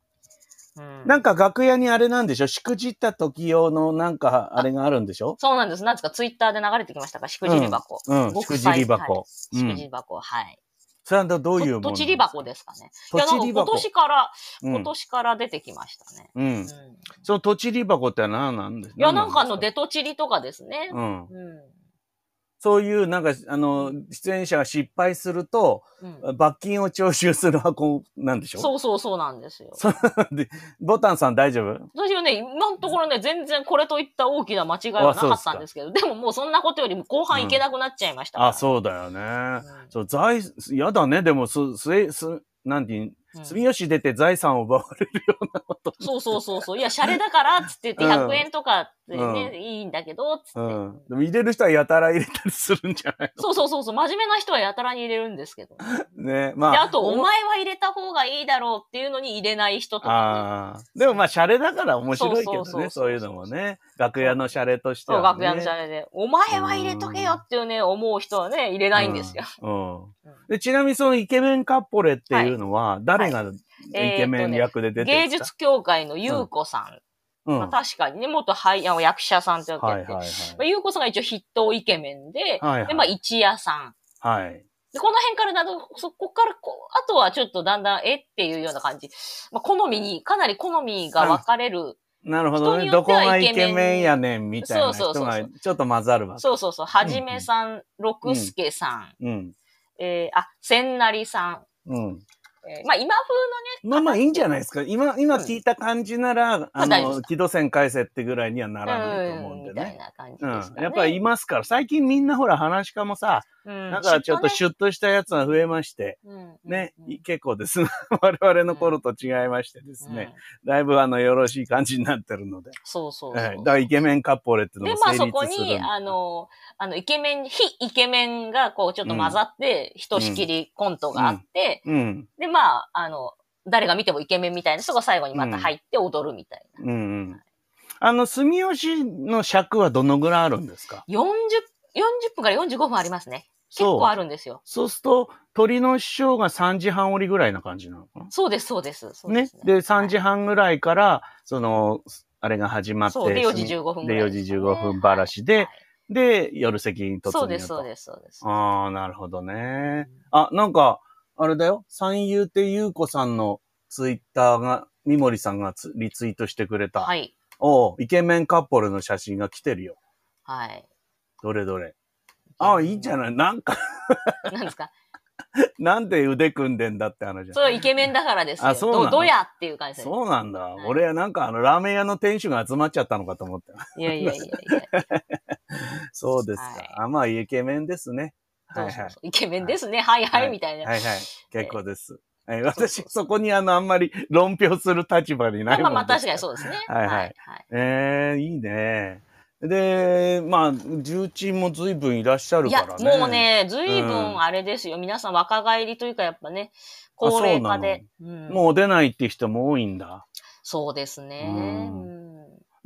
B: うん
A: なんか楽屋にあれなんでしょ？しくじった時用のなんかあれがあるんでしょ？
B: そうなんです。なんですか、ツイッターで流れてきましたか、しくじり箱。
A: うん、し
B: ごく
A: くじり箱。
B: はいしくじり箱、はい。
A: それはどういうもの
B: ととちり箱ですかね？い
A: と
B: や、なんか今。年から、
A: うん
B: 今年から出てきましたね。
A: う。
B: うんん。い
A: そのとちり箱って何なんです
B: や、なんかあの、
A: で
B: デトチリとかですね。
A: うん。
B: うん。
A: そういう、なんか、あの、出演者が失敗すると、
B: うん。
A: 罰金を徴収する箱なんでしょ？
B: そうそうそうなんですよ。
A: ボタンさん大丈夫？
B: 私はね、今のところね、全然これといった大きな間違いはなかったんですけど、でももうそんなことよりも後半いけなくなっちゃいましたから、
A: あ、そうだよね。
B: うん
A: そう、財、やだね。でも、す、すえ、す、なんて言う、
B: うん
A: 住吉出て財産を奪われるようなこと。
B: そうそうそうそう。いや、シャレだから、つって言って
A: うん
B: 100円とかってね、
A: うん
B: いいんだけど、つって。
A: うん。でも入れる人はやたら入れたりするんじゃない
B: そうそうそうそう。真面目な人はやたらに入れるんですけど。
A: の ね。ま
B: で、
A: あ。
B: あと、お前は入れた方がいいだろうっていうのに入れない人とか、ね。
A: ああ。でもまあ、シャレだから面白いけどね。
B: そうそうそうそう
A: そういうのもね。楽屋のシャレとして
B: そう、
A: は、ね。
B: 楽屋のシャレで。お前は入れとけよっていうね、思う人はね、入れないんですよ。
A: うん。うんで、ちなみにそのイケメンカッポレっていうのは、誰がイケメン役で出てる
B: 芸
A: んですか、
B: 術協会の優子さん。
A: うん。
B: まあ、確かにね、元俳優、役者さんってて。
A: はいはいはい。
B: まあ、優子さんが一応筆頭イケメンで、
A: はいはい
B: で、まあ、一夜さん。
A: はい。
B: で、この辺からだと、そこからこう、あとはちょっとだんだん、えっていうような感じ。まあ、好みに、かなり好みが分かれる。
A: なるほどね。どこがイ
B: イケメン
A: やねんみたいな人
B: そうそうそうそう
A: がちょっと混ざるわけ。
B: そうそうそう。はじめさん、六助さん、
A: うん。
B: えー、あ、千成さん。
A: うん。
B: えーまあ、今風
A: まあまあいいんじゃないですか。今、今聞いた感じなら、あの、
B: 大丈夫です
A: 軌道線返せってぐらいにはな
B: の
A: らないと
B: ね、うん、
A: 思うんでね。う
B: ですかね。
A: ん。やっぱりいますから、最近みんなほら、話し家もさ、
B: うん、
A: だからちょっと
B: き
A: シュッとしたやつが増えまして、
B: とね、
A: ね
B: うんうん、
A: 結構です。我々の頃と違いましてですね、だいぶあの、よろしい感じになってるので。
B: そうそうそう。
A: はい。だからイケメンカッポレっていうのも成立するんで。
B: そこに、あの、あの、イケメン、非イケメンがこうちょっと混ざって、ひとしきりコントがあって、
A: うん。
B: で、まあ、あの、誰が見てもイケメンみたいな人が最後にまた入って踊るみたいな。
A: うんうん。あの、住吉の尺はどのぐらいあるんですか
B: ？40、40分から45分ありますね。結構あるんですよ。
A: そうすると、鳥の師匠が3時半折りぐらいな感じなのかな？
B: そうです、そうです。そう
A: ね
B: です。
A: で、3時半ぐらいから、その、あれが始まって、
B: で、4時15分ぐらい
A: で、4時15分ばらしで、
B: はい
A: で、夜席に突入と。
B: そうです、そうです、そうです。
A: ああ、なるほどね。あ、なんか、あれだよ。三遊亭優子さんのツイッターが、三森さんがツリツイートしてくれた。
B: はい。
A: おうイケメンカップルの写真が来てるよ。
B: はい。
A: どれどれ。ああ、いいんじゃないなんか、
B: 何ですか？
A: なんで腕組んでんだって話じゃん
B: それはイケメンだからですよ。
A: あそうなの？
B: どどやっていう感じ。
A: そうなんだ。
B: い
A: 俺はなんかあの、ラーメン屋の店主が集まっちゃったのかと思った。
B: いやいやいやいや。
A: そうですか。
B: はい
A: あ、まあ、イケメンですね。はい
B: イケメンですね。はいはい、みたいな。
A: はいはい。結構です。はい、私、そこにあの、あんまり論評する立場にないもん
B: まあまあ確かに
A: う。
B: そうですね。
A: はいはいええいいね。で、まあ、重鎮も随分いらっしゃる
B: いや
A: から、ね。
B: もう。ね、ずいぶ
A: うん
B: んあれですよ。皆さん若返りというかやっぱね、高齢化で。うん
A: もう出ないって人も多いんだ。
B: そうですね。
A: うん
B: うん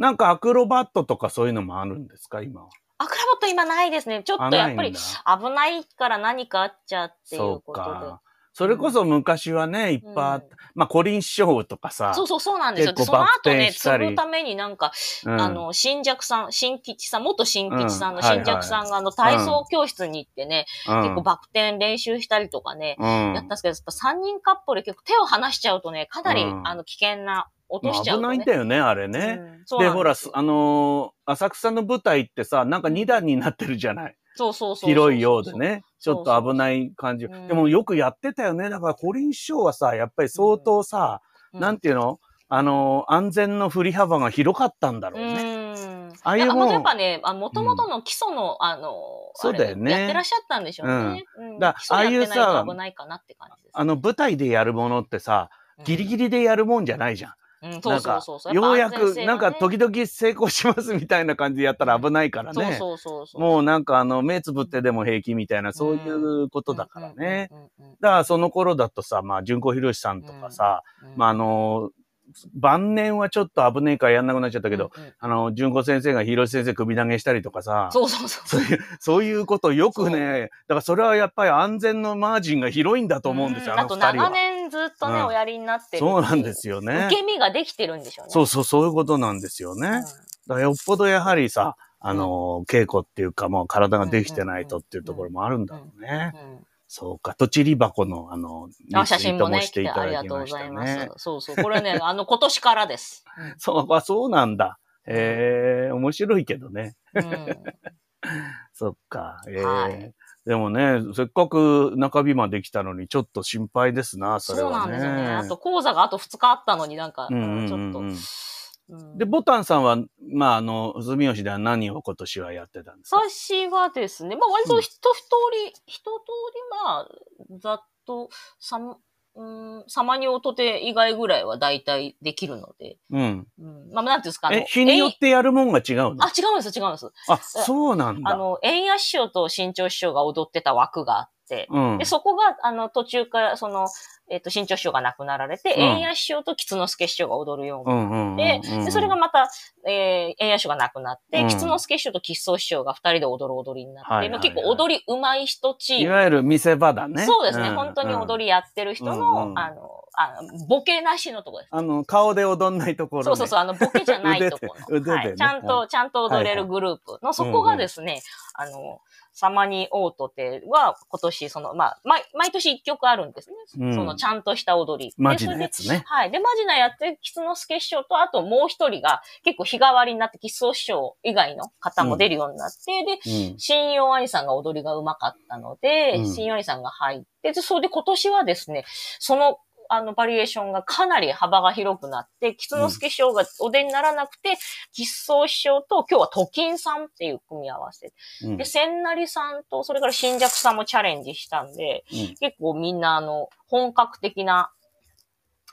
A: なんかアクロバットとかそういうのもあるんですか、今は？
B: アクロバット今ないですね。ちょ
A: あ
B: っとやっぱり危ないから何かあっちゃってい
A: そうう
B: ことで。
A: か。それこそ昔はね、いっぱいあった。
B: うん
A: まあ、コリン師匠とかさ。
B: そうそうそうなんですよ。その後ね、
A: したり
B: 継ぐためになんか、
A: うん
B: あの、新尺さん、新吉さん、元新吉さんの新尺さんがあの、体操教室に行ってね、
A: うん
B: 結構バク転練習したりとかね、
A: うん
B: やったんですけど、やっぱ3人カップル結構手を離しちゃうとね、かなり、
A: うん
B: あの、危険な、落としちゃ
A: まあ危
B: うとね。
A: ないんだよね、あれね。
B: うん
A: で、ほら、すあのー浅草の舞台ってさ、なんか2段になってるじゃない。
B: そうそうそう。
A: 広いようで。ね。ちょっと危ない感じ。
B: うん
A: でもよくやってたよね。だからコリン師匠はさ、やっぱり相当さ、なんていうの？あの、安全の振り幅が広かったんだろう
B: う
A: ね。
B: ん。
A: ああいう
B: や
A: もん
B: やっぱね、あもともとの基礎の、あの、
A: そうだよね
B: やってらっしゃったんでしょうね。うん
A: だ
B: 基礎やってない
A: ああいうさ
B: と危ないかなって感じです。
A: あの、舞台でやるものってさ、ギリギリでやるもんじゃないじゃん。
B: うん、そ
A: な
B: んそうそうそう。
A: ようやく、なんか時々成功しますみたいな感じでやったら危ないからね。
B: そうそうそうそう。
A: もうなんかあの、目つぶってでも平気みたいな、そういうことだからね。だからその頃だとさ、まあ、純子博さんとかさ、
B: うん
A: まああの、晩年はちょっと危ねえからやんなくなっちゃったけど、、
B: うんうん
A: あの、純子先生が広瀬先生首投げしたりとかさ、
B: そうそうそう。
A: そういう、そういうことをよくね、だからそれはやっぱり安全のマージンが広いんだと思うんですよ、あの二人は
B: 長。年ずっとね、
A: うん
B: おやりになってる。
A: そうなんですよね
B: 受。け身ができてるんでしょうね。
A: そうそう、そういうことなんですよね。だからよっぽどやはりさ、あの、稽古っていうかもう体ができてないとっていうところもあるんだろうね。
B: うんうん
A: そうか、とちり箱のあの、
B: あ、写真もね、
A: して
B: ありがとうご
A: だきました
B: ざいます
A: ね。。
B: そうそう。これね、あの、今年からです。
A: そう、あ、そうなんだ。ええ面白いけどね。
B: うん
A: そっか。ええ
B: はい
A: でもね、せっかく中日まで来たのにちょっと心配ですな、それ
B: そう
A: はね。
B: なんですよね。あと、講座があと2日あったのになんか、
A: うんうんうんうん
B: ちょっと。うん
A: で、ボタンさんは、まあ、あの、住吉では何を今年はやってたんですか？
B: 私はですね、まあ割と一通り、一通り、まあ、ざっと、さん、うん、サマニオトテ以外ぐらいは大体できるので、
A: うん。
B: うん、まあ、なんていうんですか、
A: え、日によってやるもんが違うの
B: あ、違うんです、違うんです。
A: あ、そうなんだ。
B: あの、円谷師匠と新潮師匠が踊ってた枠があって、
A: うん。
B: で、。そこが、あの、途中から、その、えっ、と、新潮師匠が亡くなられて、
A: うん。
B: 円谷師匠と吉之助師匠が踊るように
A: うんうんうん
B: で、
A: うん。
B: でそれがまた、えー、円谷師匠が亡くなって、
A: うん。
B: 吉之助師匠と吉宗師匠が二人で踊る踊りになって、
A: はいはいはい。
B: まあ結構踊り上手い人チーム。
A: いわゆる見せ場だね。
B: そうですね、
A: ん。
B: 本当に踊りやってる人の、
A: うんうん。
B: あの、あの、ボケなしのところです。
A: あの、顔で踊んないところ、ね。
B: そうそうそう、あの、ボケじゃないところ
A: ね
B: はい。ちゃんと、
A: は
B: ちゃんと踊れるグループの、そこがですね、あの、サマニオートテは今年、その、まあ、毎毎年一曲あるんですね。
A: うん
B: その、ちゃんとした踊り。で
A: マジなやつね。
B: はい。で、マジなやって、吉之助師匠と、あともう一人が結構日替わりになって、吉宗師匠以外の方も出るようになって、で、
A: うん。
B: 新陽兄さんが踊りが上手かったので、
A: うん
B: 新陽兄さんが入って、で、それで今年はですね、その、あの、バリエーションがかなり幅が広くなって、吉之助師匠がお出にならなくて、吉宗師匠と今日は都金さんっていう組み合わせ。
A: うん
B: で、千成さんと、それから新尺さんもチャレンジしたんで、
A: うん
B: 結構みんなあの、本格的な、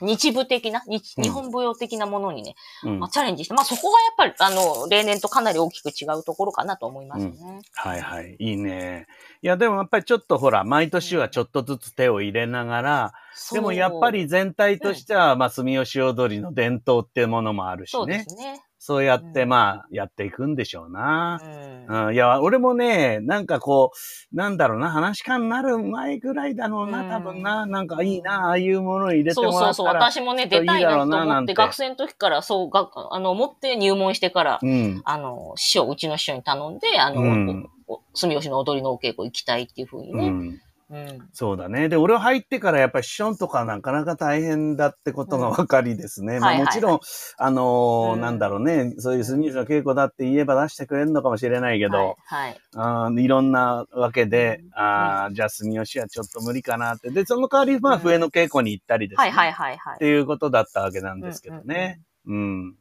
B: 日舞的な、日
A: うん
B: 日本舞踊的なものにね、
A: うん
B: まあ、チャレンジして、まあそこがやっぱり、あの、例年とかなり大きく違うところかなと思いますね。
A: はいはい。いいね。いや、でもやっぱりちょっとほら、毎年はちょっとずつ手を入れながら、でもやっぱり全体としては、まあ、住吉踊りの伝統っていうものもあるし
B: そうで
A: ね。
B: すね。
A: そうやって、
B: うん
A: まあ、やっていくんでしょうな。
B: うん
A: うん、いや、俺もね、なんかこう、なんだろうな、話し家になる前ぐらいだろうな、
B: うん
A: 多分な、なんかいいな、ああいうものを入れて
B: そうそうそう。
A: もらったら。
B: 私もね、出たいなと思って、学生の時から、そう、が、あの、思って入門してから、
A: うん。
B: あの、師匠、うちの師匠に頼んで、あの、住吉の踊りのお稽古行きたいっていうふうにね。
A: うん。
B: うん。
A: そうだね。で、俺入ってからやっぱり師匠とかなかなか大変だってことが分かりですね。まあ
B: はいはい
A: もちろん、あのー
B: うん
A: なんだろうね、そういう住吉の稽古だって言えば出してくれるのかもしれないけど、
B: はい。はい。
A: あーいろんなわけで、あーじゃあ住吉はちょっと無理かなって。で、その代わり、まあ、
B: うん
A: 笛の稽古に行ったりですね。
B: はいはいはいはい
A: って。いうことだったわけなんですけどね。うん。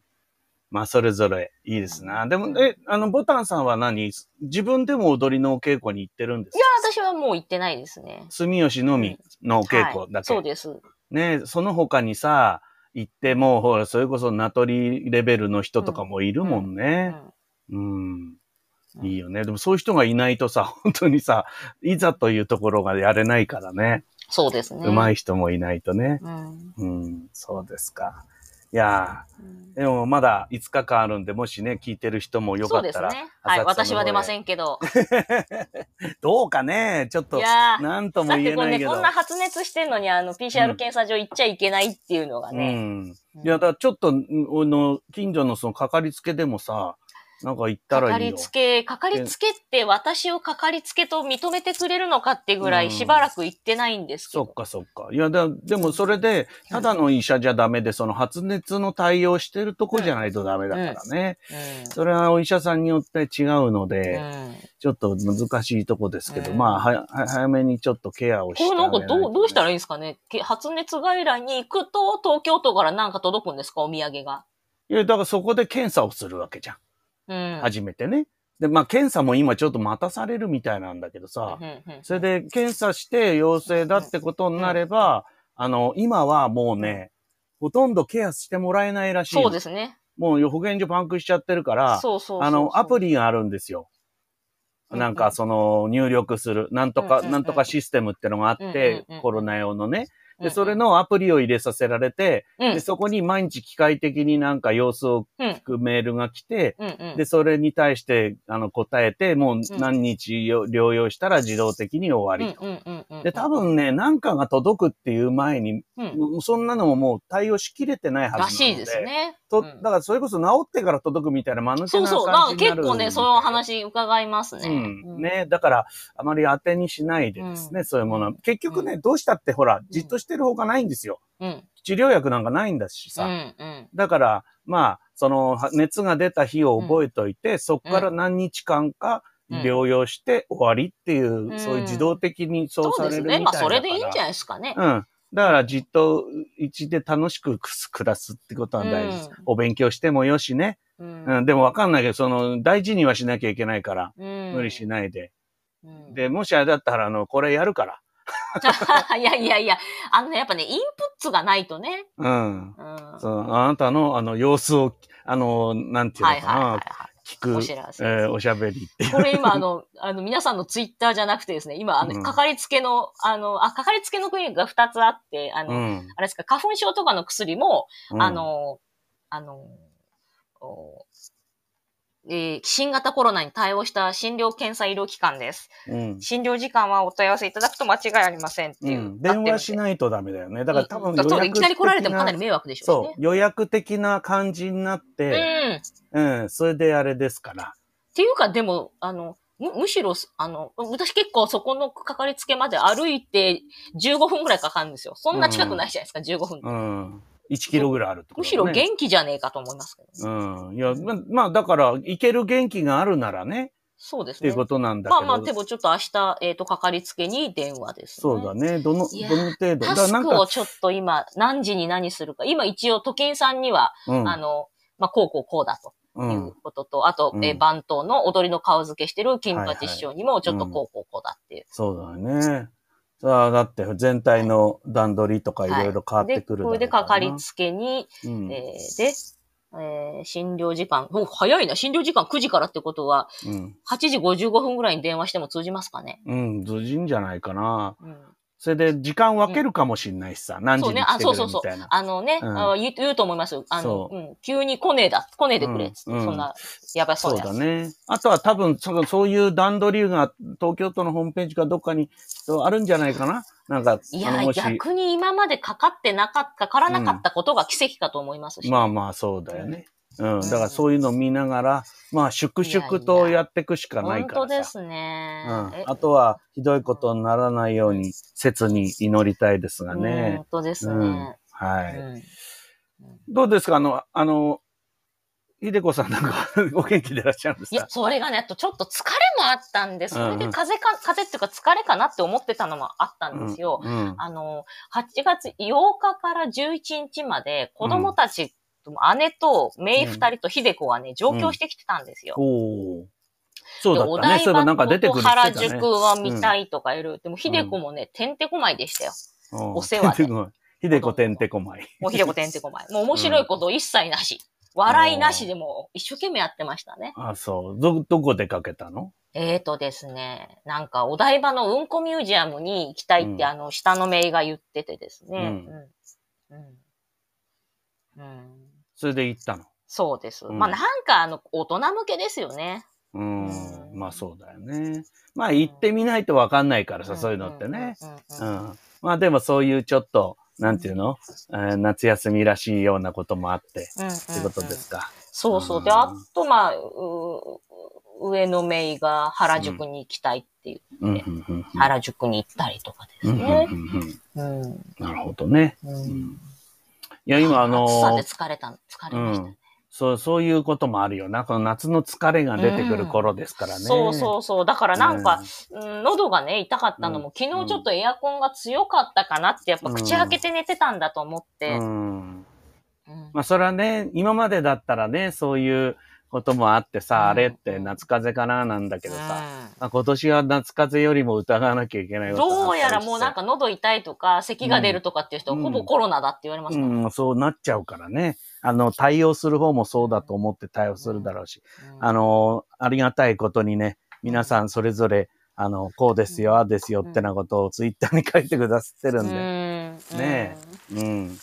A: まあ、それぞれいいですな。でも、え、あの、ボタンさんは何？自分でも踊りのお稽古に行ってるんですか？
B: いや、私はもう行ってないですね。
A: 住吉のみのお稽
B: はい
A: 古だけ。
B: そうです。
A: ねその他にさ、行ってもう、ほら、それこそ名取レベルの人とかもいるもん
B: う
A: ね。
B: ん
A: うん。
B: うん
A: いいよね。でもそういう人がいないとさ、本当にさ、いざというところがやれないからね。
B: そうですね。
A: 上手
B: い。
A: い人もいないとね。
B: うん。
A: うん、そうですか。いやでもまだ5日間あるんで、もしね、聞いてる人もよ
B: そ
A: かったら。
B: うですね。はい。私は出ませんけど。
A: どうかね、ちょっとなんとも言えないけど。
B: こんな発熱してんのに、あの、PCR 検査場行っちゃいけないっていうのが
A: う
B: ね。
A: ん。いや、だからちょっと、うんあの、近所のそのかかりつけでもさ、なんか行ったら
B: かかり。つけ、かかりつけって私をかかりつけと認めてくれるのかってぐら
A: うん
B: いしばらく行ってないんですけど。
A: そっかそっか。いや、だでもそれで、ただの医者じゃダメで、その発熱の対応してるとこじゃないとダメだからね。それはお医者さんによって違うの
B: うん。
A: で、
B: うん。
A: ちょっと難しいとこですけど、
B: うん
A: まあ、はは早めにちょっとケアをして
B: これなんかどう、どうしたらいいんですかね？け発熱外来に行くと東京都からなんか届くんですか？お土産が。
A: いや、だからそこで検査をするわけじゃん。
B: うん。
A: 初めてね。で、まあ、検査も今ちょっと待たされるみたいなんだけどさ、それで検査して陽性だってことになれば、あの、今はもうね、ほとんどケアしてもらえないらしいの。
B: そうですね。
A: もう保健所パンクしちゃってるから、
B: そうそう
A: あの、アプリがあるんですよ。
B: うん
A: なんか、その、入力する、なんとか、なんとかシステムってのがあってコロナ用のね。で、
B: うんうん
A: それのアプリを入れさせられて、
B: うん
A: で、そこに毎日機械的になんか様子を
B: うん
A: 聞くメールが来て、
B: うんうん。
A: で、それに対して、あの、答えて、もう何日よ療養したら自動的に終わりと。
B: うんうんうんうん。
A: で、多分ね、なんかが届くっていう前に、
B: うん、
A: そんなのももう対応しきれてないはずなので。
B: らしいですね。
A: と、
B: うん
A: だからそれこそ治ってから届くみたいな間抜けな
B: そうそう。だから
A: 感じになる
B: 結構ね、その話伺いますね。
A: うん。ね。だから、あまり当てにしないでですね、そういうものは。結局ね、どうしたってほら、じっとしてるほかないんですよ。
B: うん。
A: 治療薬なんかないんだし
B: う
A: さ。
B: ん。うん。
A: だから、まあ、その、は熱が出た日を覚えといて、そこから何日間か
B: うん
A: 療養して終わりっていう、
B: うん
A: そういう自動的にそうさ
B: そうですね。
A: れるみたいだから。
B: まあ、それでいいんじゃないですかね。
A: うん。だから、じっと、一で楽しく暮らすってことは大事です。
B: うん
A: お勉強してもよしね。
B: うん
A: うん。でもわかんないけど、その、大事にはしなきゃいけないから、
B: うん
A: 無理しないで。
B: うん
A: で、もしあれだったら、あの、これやるから。
B: いやいやいや、あのね、やっぱね、インプットがないとね。
A: うん。
B: うん。
A: そのあなたの、あの、様子を、あの、なんていう
B: はい
A: のかな、
B: はいはいは
A: 聞く、
B: お知らせ
A: えーおしゃべり。
B: これ今、あの、あの、皆さんのツイッターじゃなくてですね、今、あの、
A: うん
B: かかりつけの、あの、あ、かかりつけのクリニックが2つあって、あの、
A: うん。
B: あれですか、花粉症とかの薬も、
A: うん
B: あ、の、あの、おえー新型コロナに対応した診療検査医療機関です。
A: うん。
B: 診療時間はお問い合わせいただくと間違いありませんっていう。
A: うん、電話し
B: い。
A: ないとダメだよね。だから多分予約
B: いきなり来られてもかなり
A: 的
B: 迷惑でしょ
A: そうう
B: し、ね。
A: 予約的な感じになっ
B: う
A: て、
B: ん。
A: うん、それであれですから。
B: っていうか、でも、あの、む、むしろ、あの、私結構そこのかかりつけまで歩いて15分くらいかかるんですよ。そんな近くないじゃないですか、15分って。
A: うん。1キロぐらいあるってことだね。
B: むしろ元気じゃねえかと思いますけど、ね
A: うん。いや、ままあ、だから、行ける元気があるならね、
B: そうですね
A: っていう。ことなんだけど。
B: まあまあ、でもちょっと明日、えっ、と、かかりつけに電話です、ね。
A: そうだね。どの、どの程度？だ
B: タスクをちょっと今、何時に何するか。今一応、都金さんには、
A: うん。
B: あの、まあ、こうこうこうだと
A: う。
B: いうんことと、あと、
A: うん
B: えー番頭の踊りの顔付けしてる金八師匠にも、ちょっとこうこうこうだっていう。
A: そうだよね。さあ、だって全体の段取りとかい。ろいろ変わってくるだ
B: で、
A: ろう
B: これでかかりつけに、
A: け、うん。
B: えーで、えー診療時間、お早いな、診療時間9時からってことは、
A: うん。
B: 8時55分ぐらいに電話しても通じますかね。
A: うん、ずじんじゃないかな。
B: うん
A: それで時間分けるかもしんないしさ、何時
B: そうね、あ、
A: に来てくれ
B: そうそうそう
A: みたいな。。
B: あのね、
A: うん
B: あ言う言うと思いますよ。あの
A: そ、う
B: うん、急に来ねえだ、来ねえでくれ
A: うん
B: そんな、やばそ
A: そうう
B: やつ。
A: だね。あとは多分、そのそういう段取りが東京都のホームページかどっかにそうあるんじゃないかななんか、
B: いや、逆に今までかかってなかった、かからなかったことが奇跡かと思いますし。
A: まあまあそうだよね。うん。だからそういうのを見ながら、まあ粛々とやっていくしかない
B: 本
A: からさ。
B: 当ですね。え
A: うん。あとは、ひどいことにならないように、切に祈りたいですがね
B: 本。当です
A: うん
B: ね。。
A: はい。
B: うん
A: どうですか？あの、あの、ひでこさんなんかお元気でいらっしゃるんです
B: いや
A: か、
B: それがね、ちょっと疲れもあったんで、それで風邪か、風邪っていうか疲れかなって思ってたのもあったんですよ。
A: うん。
B: あの、8月8日から11日まで子供たちと、姉と姪二人と秀子がね、上京してきてたんですよ。
A: おお。そう
B: で
A: だったね。そういえばなんか出てくる
B: 原宿は見たいとかいる。でも、秀子もね、てんてこまいでしたよ。
A: うん
B: お世話で
A: ひでこてんてこまい。
B: もう秀子てんてこまい。もう面白いこと一切なし。笑いなしでもう一生懸命やってましたね。
A: あ、そう。ど、どこ出かけたの？
B: えーとですね、なんかお台場のうんこミュージアムに行きたいって、
A: うん
B: あの、下のメイが言っててですね。
A: うん
B: うん。うん。うん
A: それで行ったの。
B: そうです。
A: うん
B: まあなんかあの、大人向けですよね。
A: うん。
B: うん
A: まあそうだよね。まあ行ってみないとわかんないからさ、そういうのってね。
B: うん。
A: まあでもそういうちょっと、なんていうの、えー夏休みらしいようなこともあって、
B: うんうんうん
A: ってことですか。
B: そうそう。で、
A: うん
B: あと、まあ、う上のメイが原宿に行きたいっていう、
A: うんうん
B: 原宿に行ったりとかですね。
A: うんうん
B: うん。
A: なるほどね。
B: うん
A: うんいや、今あの
B: 暑さで疲れた、疲れましたね。
A: そう、そういうこともあるよな。この夏の疲れが出てくる頃ですからね。
B: そうそうそう。だからなんか、
A: ね
B: うん喉がね、痛かったのも、昨日ちょっとエアコンが強かったかなって、やっぱ口開けて寝てたんだと思って。
A: うん。
B: うん
A: まあ、それはね、今までだったらね、そういうこともあってさ、
B: うん
A: あれって夏風邪かななんだけどさ、
B: うん
A: まあ、今年は夏風邪よりも疑わなきゃいけないことがあ
B: どうやらもうなんか喉痛いとか、咳が出るとかっていう人は
A: うん。
B: ほぼコロナだって言われますから。ね。
A: うん、そうなっちゃうからね。あの、対応する方もそうだと思って対応するだろうし、
B: うん
A: あの、ありがたいことにね、皆さんそれぞれ、あの、こうですよ、ああですよってなことをツイッターに書いてくださってるんで、
B: うん。
A: ねうん。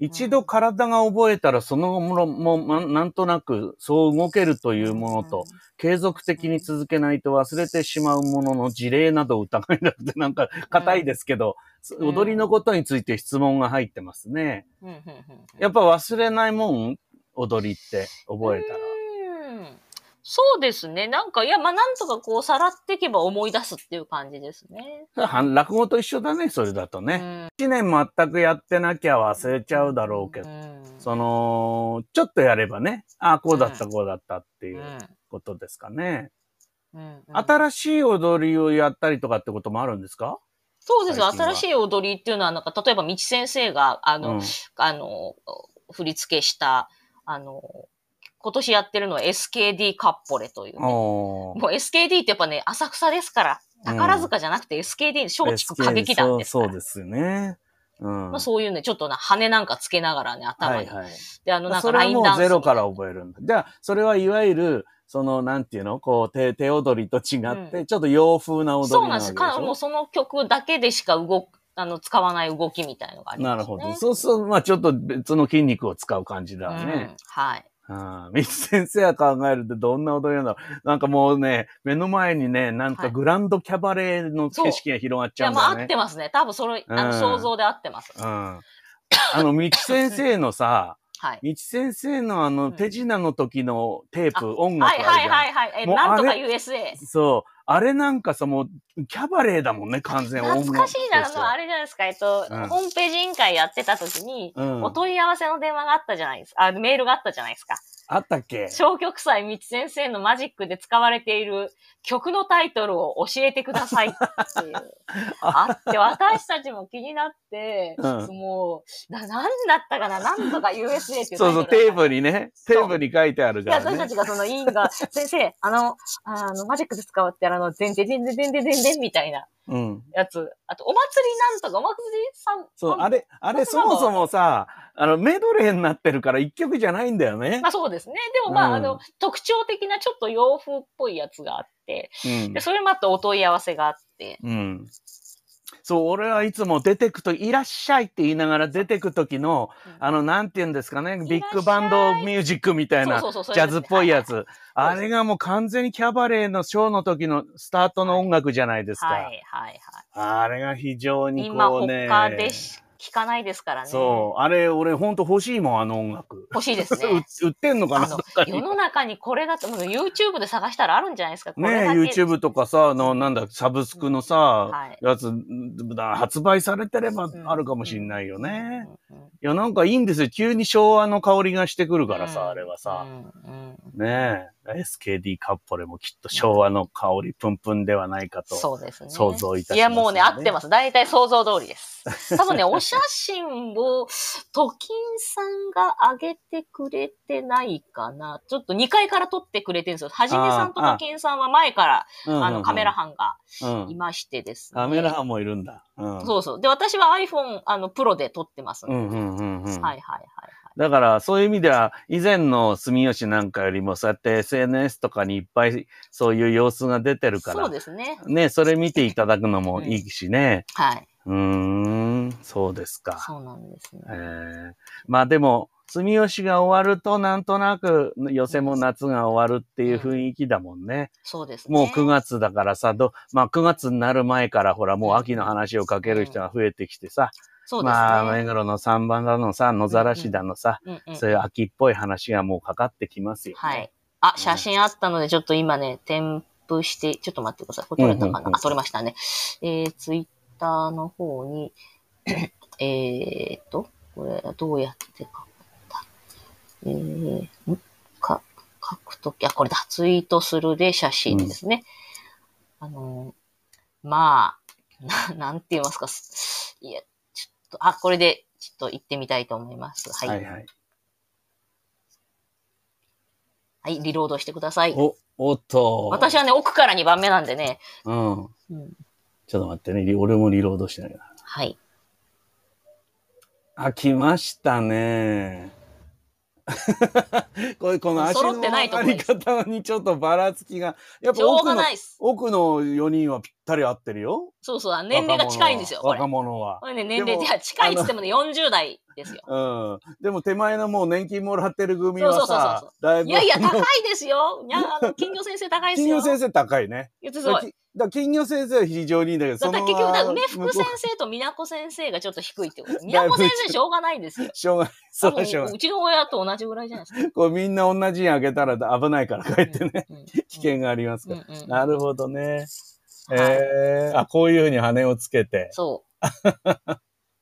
A: 一度体が覚えたらそのものも、まなんとなくそう動けるというものと、、継続的に続けないと忘れてしまうものの事例などを疑いなくて、なんか硬いですけど、
B: ん。
A: 踊りのことについて質問が入ってますね。
B: うん。
A: やっぱ忘れないもん？踊りって覚えたら。
B: うんそうですね。なんか、いや、まあ、なんとかこう、さらっていけば思い出すっていう感じですね。
A: は 落語と一緒だね、それだとね。
B: ね。
A: 一年全くやってなきゃ忘れちゃうだろうけど、
B: ん
A: その、ちょっとやればね、ああ、こうだった、
B: うん
A: こうだったって
B: う
A: いうんことですかね。
B: うんうん
A: 新しい踊りをやったりとかってこともあるんですか？
B: そうです新しい踊りっていうのは、なんか、例えば、道先生が、あの、
A: うん
B: あの、振り付けした、あの、今年やってるのは SKD カッポレというね、もう SKD ってやっぱね、浅草ですから、宝塚じゃなくて SKD、松竹歌劇団ですから。
A: そうそうですよね。うん。
B: まあ、そういうね、ちょっとな、羽なんかつけながらね、頭に。
A: はいはい。
B: で、あの、なんか
A: それはもう
B: ラインダンス。
A: ゼロから覚えるんだ。じゃあ、それはいわゆる、その、なんていうの？こう、手、手踊りと違って、
B: う
A: ちょっと洋風な踊り
B: そうなんです。かもうその曲だけでしか動く、あの、使わない動きみたいのがあります、ね。
A: なるほど。そうそう、まあちょっと別の筋肉を使う感じだ
B: うん
A: ね。
B: はい。
A: ああ、先生が考えるってどんな踊りなんだろう。なんかもうね、目の前にね、なん
B: はい
A: かグランドキャバレーの景色が広がっ
B: いや、
A: ちゃうんだよね。
B: まあ合ってますね。多分それ、あ
A: うん
B: の、想像で合ってます。
A: うん。あの、三つ先生のさ、
B: はい。
A: 三つ先生のあの、
B: うん
A: 手品の時のテープ、
B: あ
A: 音楽あるじゃん。
B: はいはいはいはい。え、
A: もう
B: なんとか USA。
A: そう。あれなんかさ、もう、キャバレーだもんね、完全音楽
B: 懐かしいな、あの、あれじゃないですか。えっと、
A: うん
B: ホームページ委員会やってた時に、
A: うん
B: お問い合わせの電話があったじゃないですか。あ、メールがあったじゃないですか。
A: あったっけ？
B: 消曲祭道先生のマジックで使われている曲のタイトルを教えてくださいっていう。あって、私たちも気になって、
A: うん、
B: もう、な、なんだったかな？なんとか USA ってい
A: そうそう、テープ
B: に
A: ね、テープに書いてあるじゃ、ね、
B: 私たちがその委員が、先生、あの、あの、マジックで使わってあの、全然全然全然全然みたいな。
A: うん。
B: やつ。あと、お祭りなんとか、お祭りさん。
A: そう、あれ、あれ、
B: そもそも
A: さ、あの、メドレーになってるから一曲じゃないんだよね
B: ま。あそうですね。でもまあ、
A: うん
B: あの、特徴的なちょっと洋風っぽいやつがあって、
A: うん
B: で、。それもあってお問い合わせがあって、
A: うん。そう、俺はいつも出てくと、いらっしゃいって言いながら出てくときの、あの、なんて言うんですかね、ビッグバンドミュージックみたいな、ジャズっぽいやつ。
B: はい
A: あれがもう完全にキャバレーのショーの時のスタートの音楽じゃないですか。
B: はいはいはい。
A: あれが非常に
B: 今、
A: こうね。
B: 他でし聞かないですからね。
A: そう。あれ、俺ほんと欲しいもん、あの音楽。
B: 欲しいですね。
A: 売 売ってんのかな
B: あの世の中にこれだと、もう YouTube で探したらあるんじゃないですか。
A: ねえ、YouTube とかさ、あの、なんだ、サブスクのさ、
B: はい
A: やつ、だ発売されてれば
B: うん
A: あるかもしんないよね。
B: うんうんうん
A: いや、なんかいいんですよ。急に昭和の香りがしてくるからさ、あれはさ。
B: うんうん
A: ねえ、SKD カッポレもきっと昭和の香りプンプンではないかと。
B: そうですね。
A: 想像いたします
B: いや、もうね、合ってます。大体想像通りです。多分ね、お写真を、トキンさんが上げてくれてないかな。ちょっと2階から撮ってくれてるんですよ。はじめさんとトキンさんは前から、
A: うんうんうん
B: あの、カメラ班が
A: うん
B: いましてですね。
A: カメラ班もいるんだ。うん。
B: そうそう。で、私は iPhone、あの、プロで撮ってます。
A: うんうんうんうん。
B: はいはいはい
A: だから、そういう意味では、以前の住吉なんかよりも、そうやって SNS とかにいっぱいそういう様子が出てる
B: はい。
A: から
B: そう、ですね。
A: ね、それ見ていただくのもいいしね。
B: はい。
A: うーん、そうですか。
B: そうなんですね。
A: えー、まあでも、住吉が終わると、なんとなく、寄せも夏が終わるっていう雰囲気だもんね。
B: そうですね。
A: もう9月だからさ、ど、まあ9月になる前からほら、もう秋の話をかける人が増えてきてさ、
B: そうですね。
A: まあ、目黒の三番だのさ、野ざらしだのさ、
B: うんうん
A: そういう秋っぽい話がもうかかってきますよ、ね。
B: はい。あ、写真あったので、ちょっと今ね、添付して、ちょっと待ってください。これ撮れたかな、
A: うんうんうん
B: あ、撮れましたね。えー、ツイッターの方に、えーっと、これ、どうやって書くんだ？えー、ん？か、書くとき、あ、これだ、ツイートするで写真ですね。あのー、まあ、ななんて言いますか、すいや、と、あ、これで、ちょっと行ってみたいと思います。はい。
A: はいはい。
B: はい、リロードしてください。
A: お、おっと。
B: 私はね、奥から2番目なんでね。
A: うん。
B: うん、
A: ちょっと待ってね。リ俺もリロードしてないな。
B: はい。
A: あ、来ましたね。これ、この足の上り方にちょっとばらつきが。やっぱ奥の。奥の4人はぴったり合ってるよ。
B: そうそう、年齢が近いんですよ、
A: 若。者は。
B: これね、年齢じゃ近いっつってもね、40代ですよ。
A: うん。でも手前のもう年金もらってる組は
B: そうそうそう
A: さ
B: そう、
A: だいぶ。
B: いやいや、高いですよ。いや、あの、金魚先生高いですよ。
A: 金魚先生高いね。
B: すごい。
A: だ金魚先生は非常にいいんだけど、
B: 結局、だ梅福先生と美奈子先生がちょっと低いってこと。美奈子先生しょうがないんですよ。
A: しょうがない。そ
B: 多分
A: れはしょう
B: うちの親と同じぐらいじゃないですか。
A: い。こうみんな同じにあげたら危ないから帰ってね。
B: うん。うん
A: 危険がありますから。
B: うんうん
A: なるほどね。
B: はい
A: えー、あ、こういうふうに羽をつけて。
B: そ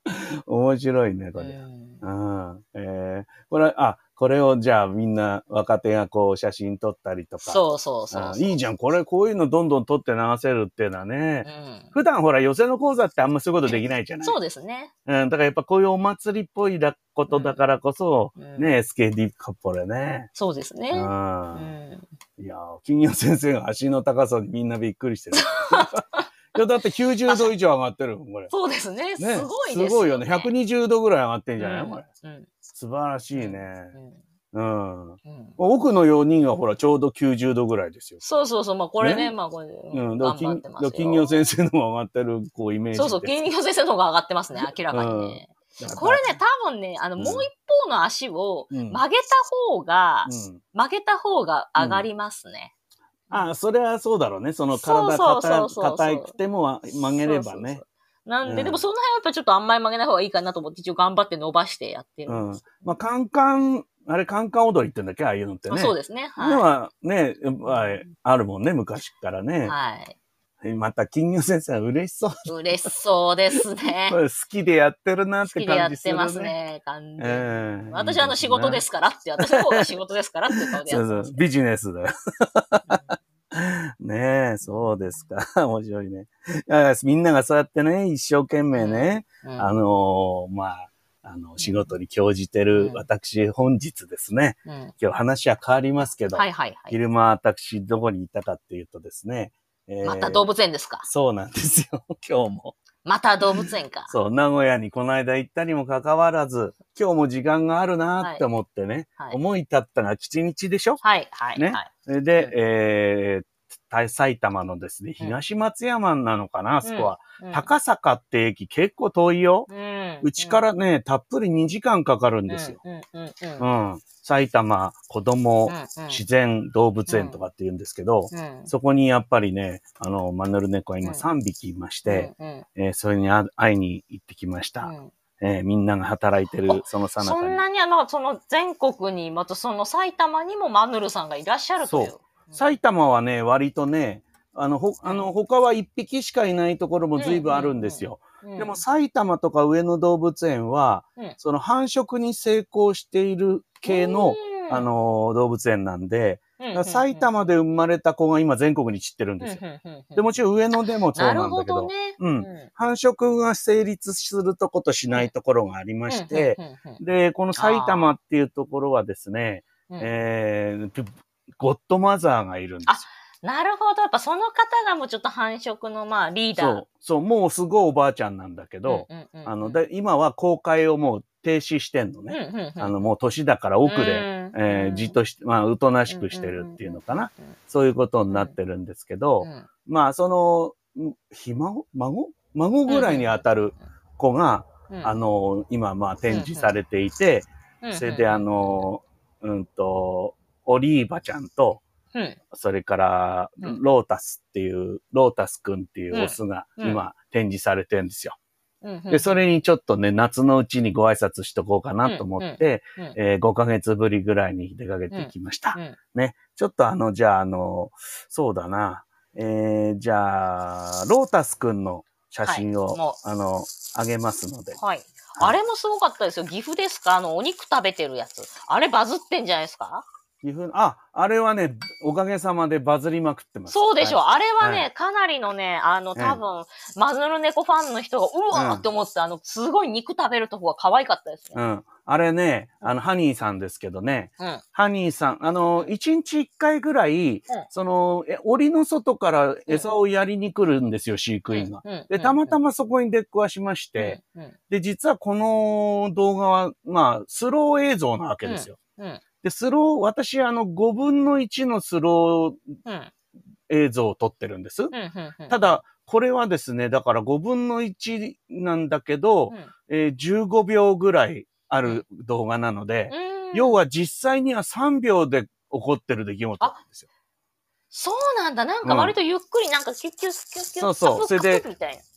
A: 面白いね、
B: う。
A: これ。
B: うん
A: うん。えー、これ、あ、これをじゃあみんな若手がこう写真撮ったりとか。
B: そうそうそう。
A: いいじゃん。これ、こういうのどんどん撮って流せるっていうのは
B: う
A: ね。
B: ん。
A: 普段ほら、寄せの講座ってあんまそういうことできないじゃない。
B: そうですね。
A: うん。だからやっぱこういうお祭りっぽいだことだからこそ、
B: うん
A: ね、SKD カッポレね。う
B: そうですね。う
A: ん。
B: ん。
A: いやー金魚先生が足の高さにみんなびっくりしてる。いや、だって90度以上上がってるもん、これ。
B: そうですね。
A: ね。
B: すごいですよ、ね。
A: すごいよね。120度ぐらい上がってんじゃない、これ。
B: うん。
A: 素晴らしいね。うん。奥の4人はほら、ちょうど90度ぐらいですよ。
B: そうそうそう。まあこれね、
A: ね
B: まあこれで、
A: うん。だ
B: 頑
A: から金魚先生のも上がってる、こう、イメージで。
B: そうそう、金魚先生の方が上がってますね、明らかにね。これね、多分ね、あの、
A: うん
B: もう一方の足を
A: うん
B: 曲げた方が、
A: うん。
B: 曲げた方が上がりますね。
A: あ、それはそうだろうね。その体硬くても曲げればね
B: そうそうそ。う。なんで、
A: うん
B: でもその辺はやっぱちょっとあんまり曲げない方がいいかなと思って、一応頑張って伸ばしてやってる
A: うん
B: です。。
A: まあ、カンカン、あれ、カンカン踊りってんだっけ？ああいうのってね。
B: そうですね。
A: の
B: は
A: はね、まああるもんね、昔から
B: い。
A: ね。
B: はい。
A: また金魚先生は嬉しそう。
B: 嬉しそうですね
A: こ。れ好きでやってるなっ
B: 好
A: て
B: きでやって
A: 感じするね。
B: ますね、完全に。
A: ええ
B: 私はあの仕事ですからって、私の方が仕事ですからって顔でや
A: そう
B: ってます
A: そう、ビジネスだよ。ねえ、そうですか。面白いね。みんながそうやってね、一生懸命ね、
B: うん
A: あのーまあ、あの、仕事に興じてる
B: うん
A: 私、本日ですね、
B: うん
A: 今日話は変わりますけど、
B: はいはいはい。
A: 昼間私どこにいたかっていうとですね、えー
B: また動物園ですか？
A: そうなんですよ、今日も。
B: また動物園か。
A: そう、名古屋にこの間行ったにもかかわらず、今日も時間があるなって思ってね、
B: はい。
A: 思い立ったが吉日でしょ？
B: はいはい
A: ね
B: はい。
A: それで、
B: うん
A: えーた埼玉のですね、東松山なのかな、あそこは。
B: うん
A: 高坂って駅結構遠いよ。
B: う
A: ちからね、たっぷり2時間かかるんですよ。
B: うん。
A: 埼玉子供
B: うん
A: 自然動物園とかって言うんですけど、
B: うん
A: そこにやっぱりね、あの、マヌルネコが今
B: うん
A: 3匹いまして、えーそれにあ会いに行ってきました。
B: うん
A: えーみんなが働いてるそのさな
B: そ
A: かに。
B: んなにあの、その全国に、またその埼玉にもマヌルさんがいらっしゃるという。
A: そう埼玉はね、割とね、あの、ほ、あの、他は1匹しかいないところも随分あるんですよ。
B: うん。
A: でも埼玉とか上野動物園は、
B: うん。
A: その繁殖に成功している系の、
B: うん。
A: あの、動物園なんで、埼玉で生まれた子が今全国に散ってるんですよ。で、もちろん上野でもそう
B: な
A: んだけど。うん
B: うん。
A: 繁殖が成立するとことしないところがありまして、で、この埼玉っていうところはですね、
B: うん。
A: えー、ピゴッドマザーがいるんですよ。
B: なるほど。やっぱその方がもうちょっと繁殖のまあリーダー。
A: そう、そう、もうすごいおばあちゃんなんだけど、
B: うんうんうんうん。
A: あの、で、今は公開をもう停止してんのね。
B: うんうんうん。
A: あの、もう年だから奥で、
B: うん
A: えーじっとして、まあ、おとなしくしてるっていうのかな。そういうことになってるんですけど、
B: うん
A: まあ、その、んひ孫孫？孫ぐらいに当たる子が、
B: うん。
A: あの、今、まあ、展示されていて、
B: うん。
A: それで、あの、うんと、オリーバちゃんと、
B: うん
A: それから、
B: うん
A: ロータスっていう、ロータスくんっていうオスが
B: うん
A: 今展示されてるんですよ。で、それにちょっとね、夏のうちにご挨拶しとこうかなと思って、えー5ヶ月ぶりぐらいに出かけてきました。ね。ちょっとあの、じゃあ、あの、そうだな。えー、じゃあ、ロータスくんの写真を、
B: はいも
A: あの、あげますので。
B: はい。あれもすごかったですよ。岐阜ですか？あの、お肉食べてるやつ。あれバズってんじゃないですか？
A: 岐阜のあ、あれはね、おかげさまでバズりまくってます。
B: そうでしょう。
A: はい
B: あれはね、
A: は
B: かなりのね、あの、
A: ええ
B: 多分、マヌルネコファンの人が、うわーって思って、あの、すごい肉食べるとこが可愛かったですね。
A: うん。あれね、あの、ハニーさんですけどね、
B: うん。
A: ハニーさん、あの、一日一回ぐらい、その、え、檻の外から餌をやりに来るんですよ、飼育員が。
B: うん。
A: で、たまた
B: ま
A: まそこに出くわしまして、
B: うん。
A: で、実はこの動画は、まあ、スロー映像なわけですよ。
B: うん。
A: で、スロー、私、あの、5分の1のスロー
B: うん。
A: 映像を撮ってるんです。ただ、これはですね、だから5分の1なんだけど、
B: うん、
A: えー15秒ぐらいある動画なので、
B: うん。
A: 要は実際には3秒で起こってる出来事なんですよ。
B: そうなんだ。なんか割とゆっくり、なんかキュッキュッキュッキュッ。
A: そうそうそれで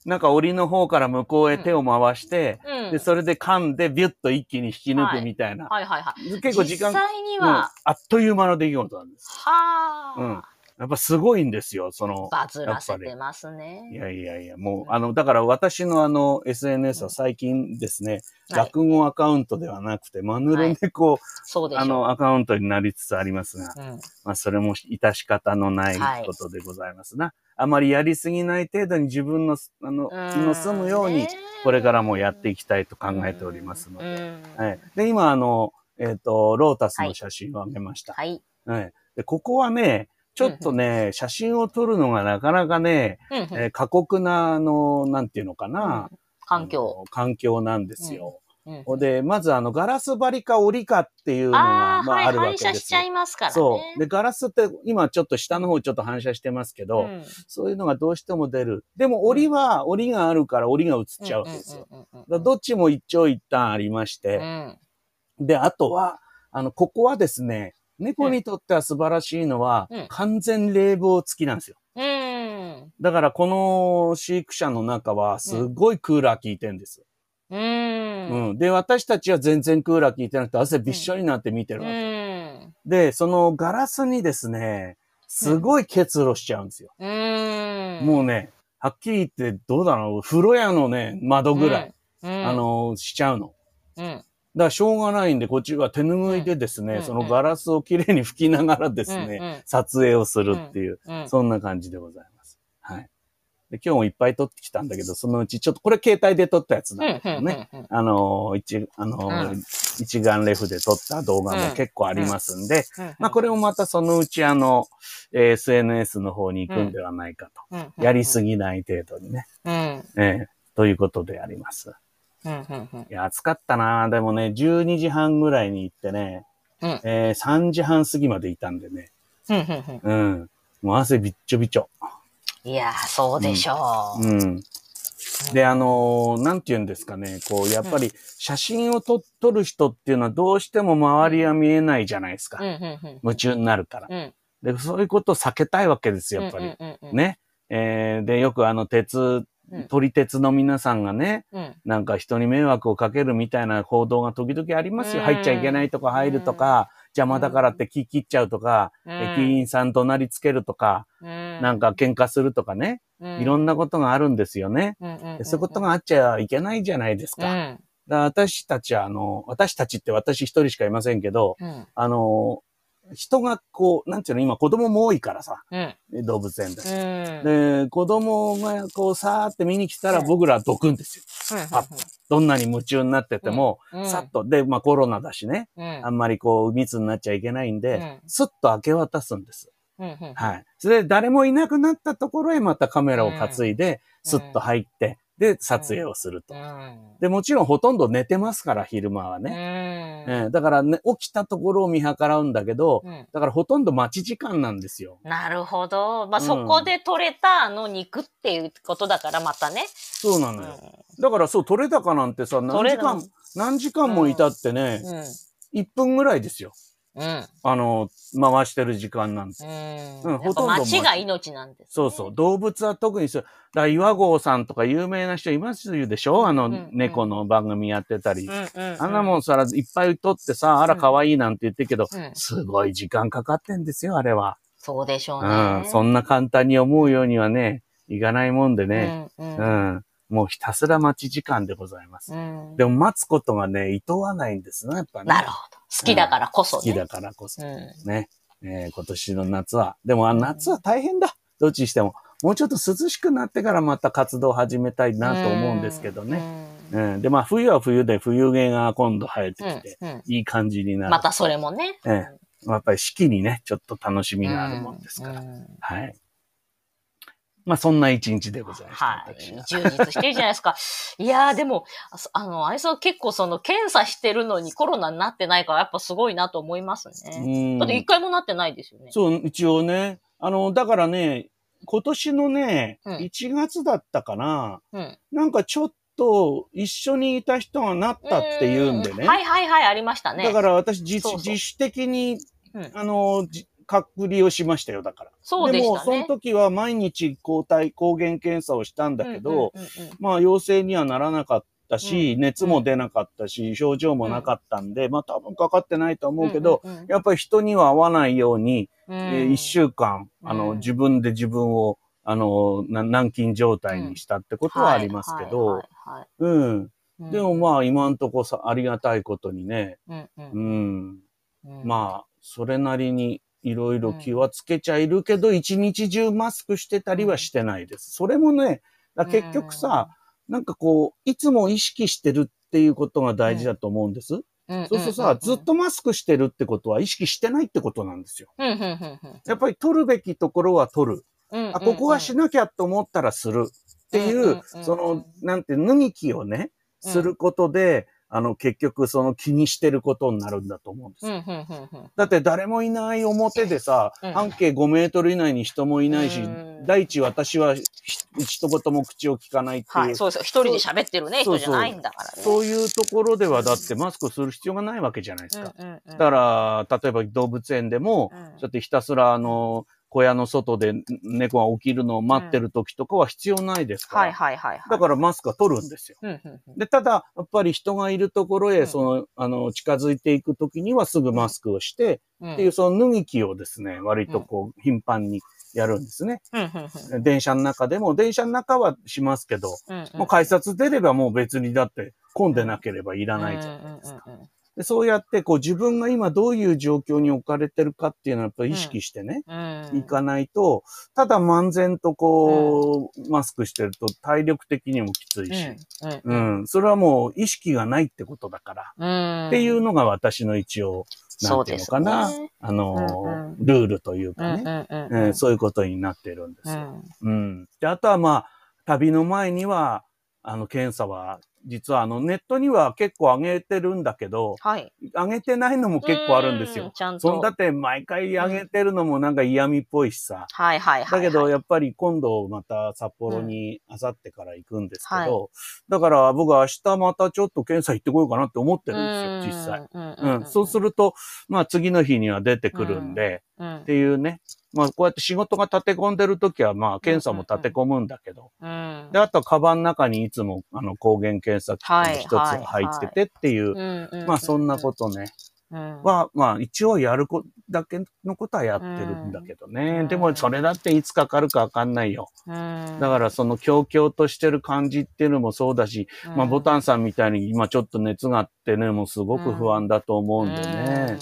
A: なんか檻の方から向こうへ手を回して、
B: な。うん。
A: で、それで噛んでビュッと一気に引き抜くみたいな。
B: はいはいはい。
A: 結構時間、
B: 実際に
A: うん
B: は、
A: あっという間の出来事なんです。
B: はあ、
A: うんやっぱすごいんですよ、その。
B: バズらせてます
A: い
B: ね。
A: やいやいや、もう、あの、だから私のあの、SNS は最近ですね、
B: はい
A: 落語アカウントではなくて、マヌルネコ、
B: そうでしょう。
A: あの、アカウントになりつつありますが、
B: うん、
A: まあ、それも致し方のない
B: はい
A: ことでございますな。あまりやりすぎない程度に自分の、あの、気の済むように、これからもやっていきたいと考えておりますので。
B: で
A: はい。で、今、あの、えっ、と、ロータスの写真をあげました。
B: はい。
A: はい。で、ここはね、ちょっとね、写真を撮るのがなかなかね、
B: うんうん
A: えー過酷な、あの、なんていうのかな。
B: 環境。
A: 環境なんですよ。
B: うん
A: ほんで、まずあの、ガラス張りか折りかっていうのが、
B: ああ、
A: まあ、
B: はい、
A: あるわ
B: 反射しちゃ。いますからね。
A: そう。で、ガラスって今ちょっと下の方ちょっと反射してますけど、
B: ん
A: そういうのがどうしても出る。でも、折りは、折りがあるから折りが映っちゃうわけですよ。。どっちも一長一短ありまし
B: う
A: て、
B: ん
A: で、あとは、あの、ここはですね、猫にとっては素晴らしいのは、
B: うん
A: 完全冷房付きなんですよ。
B: うん。
A: だから、この飼育舎の中は、すごいクーラー効いてんです。
B: うん。
A: う
B: うん。
A: ん。で、私たちは全然クーラー効いてなくて、汗びっしょりになって見てるわけ。で、そのガラスにですね、すごい結露しちゃうんですよ。
B: うん。
A: もうね、はっきり言って、どうだろう、風呂屋のね、窓ぐらい、
B: うん、
A: あ、の、しちゃうの。
B: うん。
A: だからしょうがないんで、こっちは手拭いでですね、
B: うん
A: そのガラスをきれいに拭きながらですね、
B: ね、
A: 撮影をするっていう、
B: うんうん
A: そんな感じでございます。はい。で今日もいっぱい撮ってきたんだけど、そのうちちょっと、これ携帯で撮ったやつなんだけどね。
B: うんうん
A: あのー一、あのー
B: うん
A: 一眼レフで撮った動画も結構ありますんで、
B: うん
A: まあこれもまたそのうちあの、えー SNS の方に行くんではないかと。
B: うん
A: やりすぎない程度にね。
B: うん。
A: ええということであります。
B: うんうんうん
A: いや、暑かったなでもね、12時半ぐらいに行ってね、
B: うん
A: えー3時半過ぎまでいたんでね、
B: うんうんうん
A: うん。もう汗びっちょびちょ。
B: いやー、そうでしょう。
A: うん。で、あのーなんて言うんですかね、こう、やっぱり写真を撮撮る人っていうのはどうしても周りは見えないじゃないですか。
B: うんうんうん
A: 夢中になるから。
B: うん
A: で、そういうことを避けたいわけですよ、やっぱり。
B: うんうんうん
A: ね。えーで、よくあの、鉄、
B: うん
A: 撮り鉄の皆さんがね、
B: うん。
A: なんか人に迷惑をかけるみたいな報道が時々ありますよ。
B: うん。
A: 入っちゃいけないとか入るとか、邪魔だからって気切っちゃうとか、駅員さん怒鳴りつけるとか、なんか喧嘩するとかね、いろ
B: なん
A: なことがあるんですよね。そういうことがあっちゃいけないじゃないですか。だ私たちは、あの、私たちって私一人しかいませんけど、あの、人がこう、なんていうの、今子供も多いからさ、
B: うん
A: 動物園で。
B: うん
A: で、子供がこう、さーって見に来たら
B: うん
A: 僕らはどくんですよ。
B: うん
A: どんなに夢中になってても、
B: うん。
A: さっと。で、まあコロナだしね、
B: うん。
A: あんまりこう、密になっちゃいけないんで、
B: うん。
A: スッと明け渡すんです。はい。それで誰もいなくなったところへまたカメラを担いで、
B: うん。
A: スッと入って、で、撮影をすると。
B: うん
A: で、もちろんほとんど寝てますから、昼間はね。
B: ね
A: ええだからね、起きたところを見計らうんだけど、
B: うん
A: だからほとんど待ち時間なんですよ。
B: なるほど。まあ、
A: うん
B: そこで取れたあの肉っていうことだからまたね。
A: そうなのよ。だからそう、取れ高なんてさ、何時間何時間もいたってね、
B: うん。
A: 1分ぐらいですよ。
B: うん。
A: あの、回してる時間なんですよ。
B: うん。
A: うん
B: ほとんど。街が命なんです、ね、
A: そうそう。動物は特にそう。だ岩合さんとか有名な人いますでしょ？あの、
B: うんうん
A: 猫の番組やってたり。
B: うんうんうん、
A: あんなもんさ、いっぱい撮ってさ、あら可愛いなんて言ってるけど、
B: うん
A: すごい時間かかってんですよ、あれは。
B: そうでしょう
A: う
B: ね。
A: ん。そんな簡単に思うようにはね、いかないもんでね。
B: うん
A: う。
B: うんん。
A: もうひたすら待ち時間でございます。
B: うん
A: でも待つことがね、厭わないんですね、やっぱね。
B: なるほど。好きだからこそね。
A: 好きだからこそ。
B: うん。
A: ね。えー今年の夏は。でも、あ夏は大変だ。どっちにしても。もうちょっと涼しくなってからまた活動を始めたいなと思うんですけどね。
B: うん。
A: うん。で、まあ、冬は冬で冬毛が今度生えてきて、
B: うんうん
A: いい感じになる。
B: またそれもね。
A: ええやっぱり四季にね、ちょっと楽しみがあるもんですから。
B: うん
A: はい。まあ、そんな一日でございました。
B: はい。充実してるじゃないですか。いやーでも、あの、あいつは結構その検査してるのにコロナになってないからやっぱすごいなと思いますね。
A: うん
B: だって一回もなってないですよね。
A: そう、一応ね。あの、だからね、今年のね、
B: うん
A: 1月だったかな。
B: うん。
A: なんかちょっと一緒にいた人がなったって言うんでね。
B: はいはいはい、ありましたね。
A: だから私自主的に、
B: うん
A: あの、じ隔離をしましたよ、だから。
B: そうでね。
A: も、その時は毎日抗体、抗原検査をしたんだけど、
B: うんうんうん
A: まあ陽性にはならなかったし、
B: うん。
A: 熱も出なかったし、症状もなかったんで、まあ多分かかってないと思うけど、
B: うんうんうん。
A: やっぱり人には会わないように、
B: うん。
A: えー一週間、あの、
B: うん。
A: 自分で自分を、あの、な軟禁状態にしたってことはありますけど、うん。
B: はい
A: でもまあ今んとこさ、ありがたいことにね、
B: うんう
A: うんん。
B: うん。
A: まあ、それなりにいろいろ気はつけちゃいるけど、一日中マスクしてたりはしてないです。それもね、だ結局さ、なんかこう、いつも意識してるっていうことが大事だと思うんです。そうするとさ、ずっとマスクしてるってことは意識してないってことなんですよ。やっぱり取るべきところは取る。あ、ここはしなきゃと思ったらするってい
B: う
A: その、なんて、脱ぎ気をね、
B: うん。
A: することで、あの、結局その気にしてることになるんだと思うんですよ。だって誰もいない表でさ、
B: うん
A: 半径5メートル以内に人もいないし、
B: うん
A: 第一私はひ一言も口を聞かないっていう、
B: はい、そうですよ。一人で喋ってるね、
A: そう
B: 人じゃないんだからね。
A: そういうところではだってマスクする必要がないわけじゃないですか。だから、例えば動物園でも、
B: うん
A: そうやってひたすらあの、小屋の外で猫が起きるのを待ってる時とかは必要ないですから。
B: はいはいはいはい。
A: だからマスクは取るんですよ。
B: うんうんうん
A: で、ただ、やっぱり人がいるところへ、
B: うん
A: その、あの、近づいていくときにはすぐマスクをして、
B: うん
A: っていう、その脱ぎ着をですね、割とこう、頻繁にやるんですね。
B: うんうんうん
A: 電車の中でも、電車の中はしますけど、
B: うんうん
A: もう改札出ればもう別にだって混んでなければいらないじゃないですか。
B: うんうんうん
A: でそうやってこう自分が今どういう状況に置かれてるかっていうのはやっぱり意識してね、
B: うん。
A: いかないと、ただ漫然とこう、マスクしてると体力的にもきついし、
B: うん。
A: うん、それはもう意識がないってことだから、
B: うん。
A: っていうのが私の一応、なんていうのかな、
B: ね。
A: あのルールという
B: うん
A: かね、
B: うん。
A: うん。そういうことになってるんですよ。
B: うん。
A: うん。で、あとはまあ、旅の前には、あの、検査は、実はあの、ネットには結構上げてるんだけど、
B: はい。
A: 上げてないのも結構あるんです
B: うん
A: よ。
B: ちゃんと
A: そんだっ。て毎回上げてるのもなんか嫌味っぽいしさ。
B: はいはいはい。
A: だけど、やっぱり今度また札幌にあさってから行くんですけど、
B: は
A: だから僕は明日またちょっと検査行ってこようかなって思ってるんですよ、実際。
B: 際
A: うん。そうすると、まあ次の日には出てくるんで、
B: うん
A: っていうね。まあこうやって仕事が立て込んでる時はまあ検査も立て込むんだけど、
B: うん
A: で、あとはカバンの中にいつもあの抗原検査キットの一つが入っててっていう、
B: うんうん
A: まあそんなことね、
B: うん。
A: は、まあ一応やるこだけのことはやってるんだけどね。
B: うん
A: でもそれだっていつかかるかわかんないよ。
B: うん。
A: だからその強々としてる感じっていうのもそうだし、まあボタンさんみたいに今ちょっと熱があってね、もうすごく不安だと思うんでね。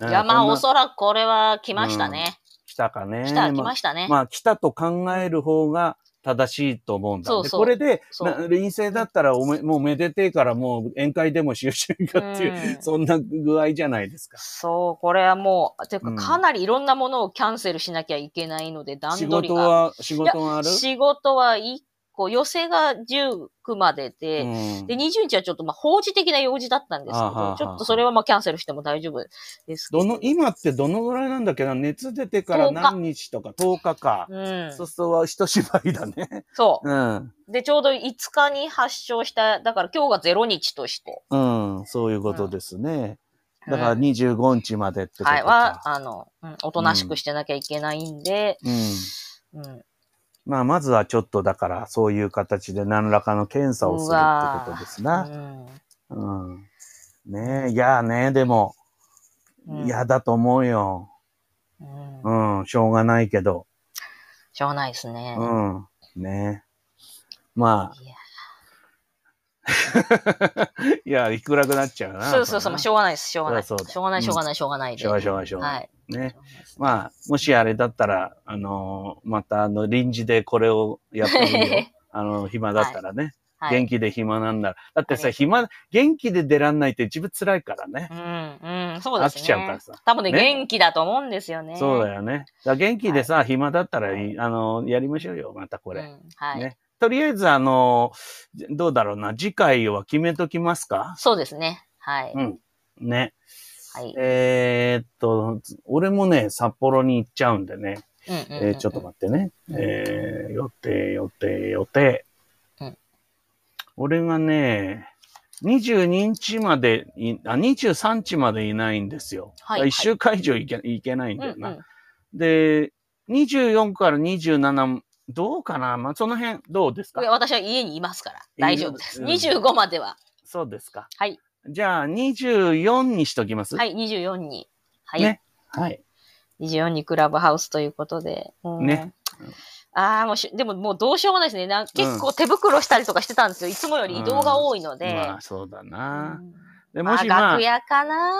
B: うん。いや、まあ、おそらくこれは来ましたね。
A: 来たかね。
B: 来た、来ましたね。
A: まあ来たと考える方が正しいと思うんだ。
B: そうそう
A: でこれで陰性だったらおめもうめでてえからもう宴会でもしようかっていう、
B: うん
A: そんな具合じゃないですか。
B: そう、これはもう、ていうか、
A: うん
B: かなりいろんなものをキャンセルしなきゃいけないので、段
A: 仕
B: 取りが。
A: 事は、仕事がある？
B: 仕事は1個、寄せが19までで、
A: うん
B: で、20日はちょっと、まあ、法事的な用事だったんですけ
A: あはあはあ
B: ど、ちょっとそれはまあ、キャンセルしても大丈夫ですけど。
A: どの、今ってどのぐらいなんだっけな？熱出てから
B: 10日
A: 何日とか10日か。
B: うん。
A: そうすると一縛りだね。
B: そう。
A: うん。
B: で、ちょうど5日に発症した、だから今日が0日として。
A: うん。そういうことですね。だから25日までってことか。
B: はい、は、あの、うん、おとなしくしてなきゃいけないんで、
A: うん。
B: うん。
A: まあ、まずはちょっとだから、そういう形で何らかの検査をするってことです
B: う
A: な。
B: ん
A: うん。ねえ、いやね、でも、
B: うん
A: 嫌だと思うよ。
B: うん
A: うん、しょうがないけど。
B: しょうがないですね。
A: うん。ねまあ、いや、いくらくなっちゃうな。
B: そうそうそう、まあ
A: こ
B: しょうがないです。しょうがない。し
A: そうだ
B: ょうがない、しょうがない、しょうがないで。
A: しょうがないしょうがないしょうがない
B: はい。
A: れね。まあ、もしあれだったら、あのーまたあの、臨時でこれをやってみよう。あの、暇だったらね。
B: はい
A: 元気で暇なんだ。だってさ、
B: はい
A: 暇、元気で出らんないって自分辛いからね。
B: うん、うん、そうですね。
A: 飽きちゃうからさ
B: 多分ね、
A: ね
B: 元気だと思うんですよね。
A: そうだよね。元気でさ、暇だったらいい、あの、やりましょうよ、またこれ。
B: うんはい。
A: ね。とりあえず、あの、どうだろうな、次回は決めときますか？
B: そうですね。はい。
A: うん。ね。
B: はい。
A: えーっと、俺もね、札幌に行っちゃうんでね。
B: うんうんうん
A: えーちょっと待ってね。
B: うん
A: えー、予定、予定、予定。
B: うん
A: 俺がね、22日までい、あ、23日までいないんですよ。
B: はい
A: 1週間以上行け行けないんだよな。
B: うんうん
A: で、24から27、どうかな？まあ、その辺、どうですか？
B: いや私は家にいますから、大丈夫です。
A: うん
B: 25までは。
A: そうですか。
B: はい。
A: じゃあ、24にしときます？。
B: はいい、24に。はい。
A: ねはい。
B: 24にクラブハウスということで。うん
A: ね。
B: ああ、もうし、でももうどうしようもないですね。なん結構手袋したりとかしてたんですよ。いつもより移動が多いので。
A: まあ、そうだ
B: う
A: な。
B: ん
A: で、
B: まあ、
A: もしまあ
B: 楽、屋かな。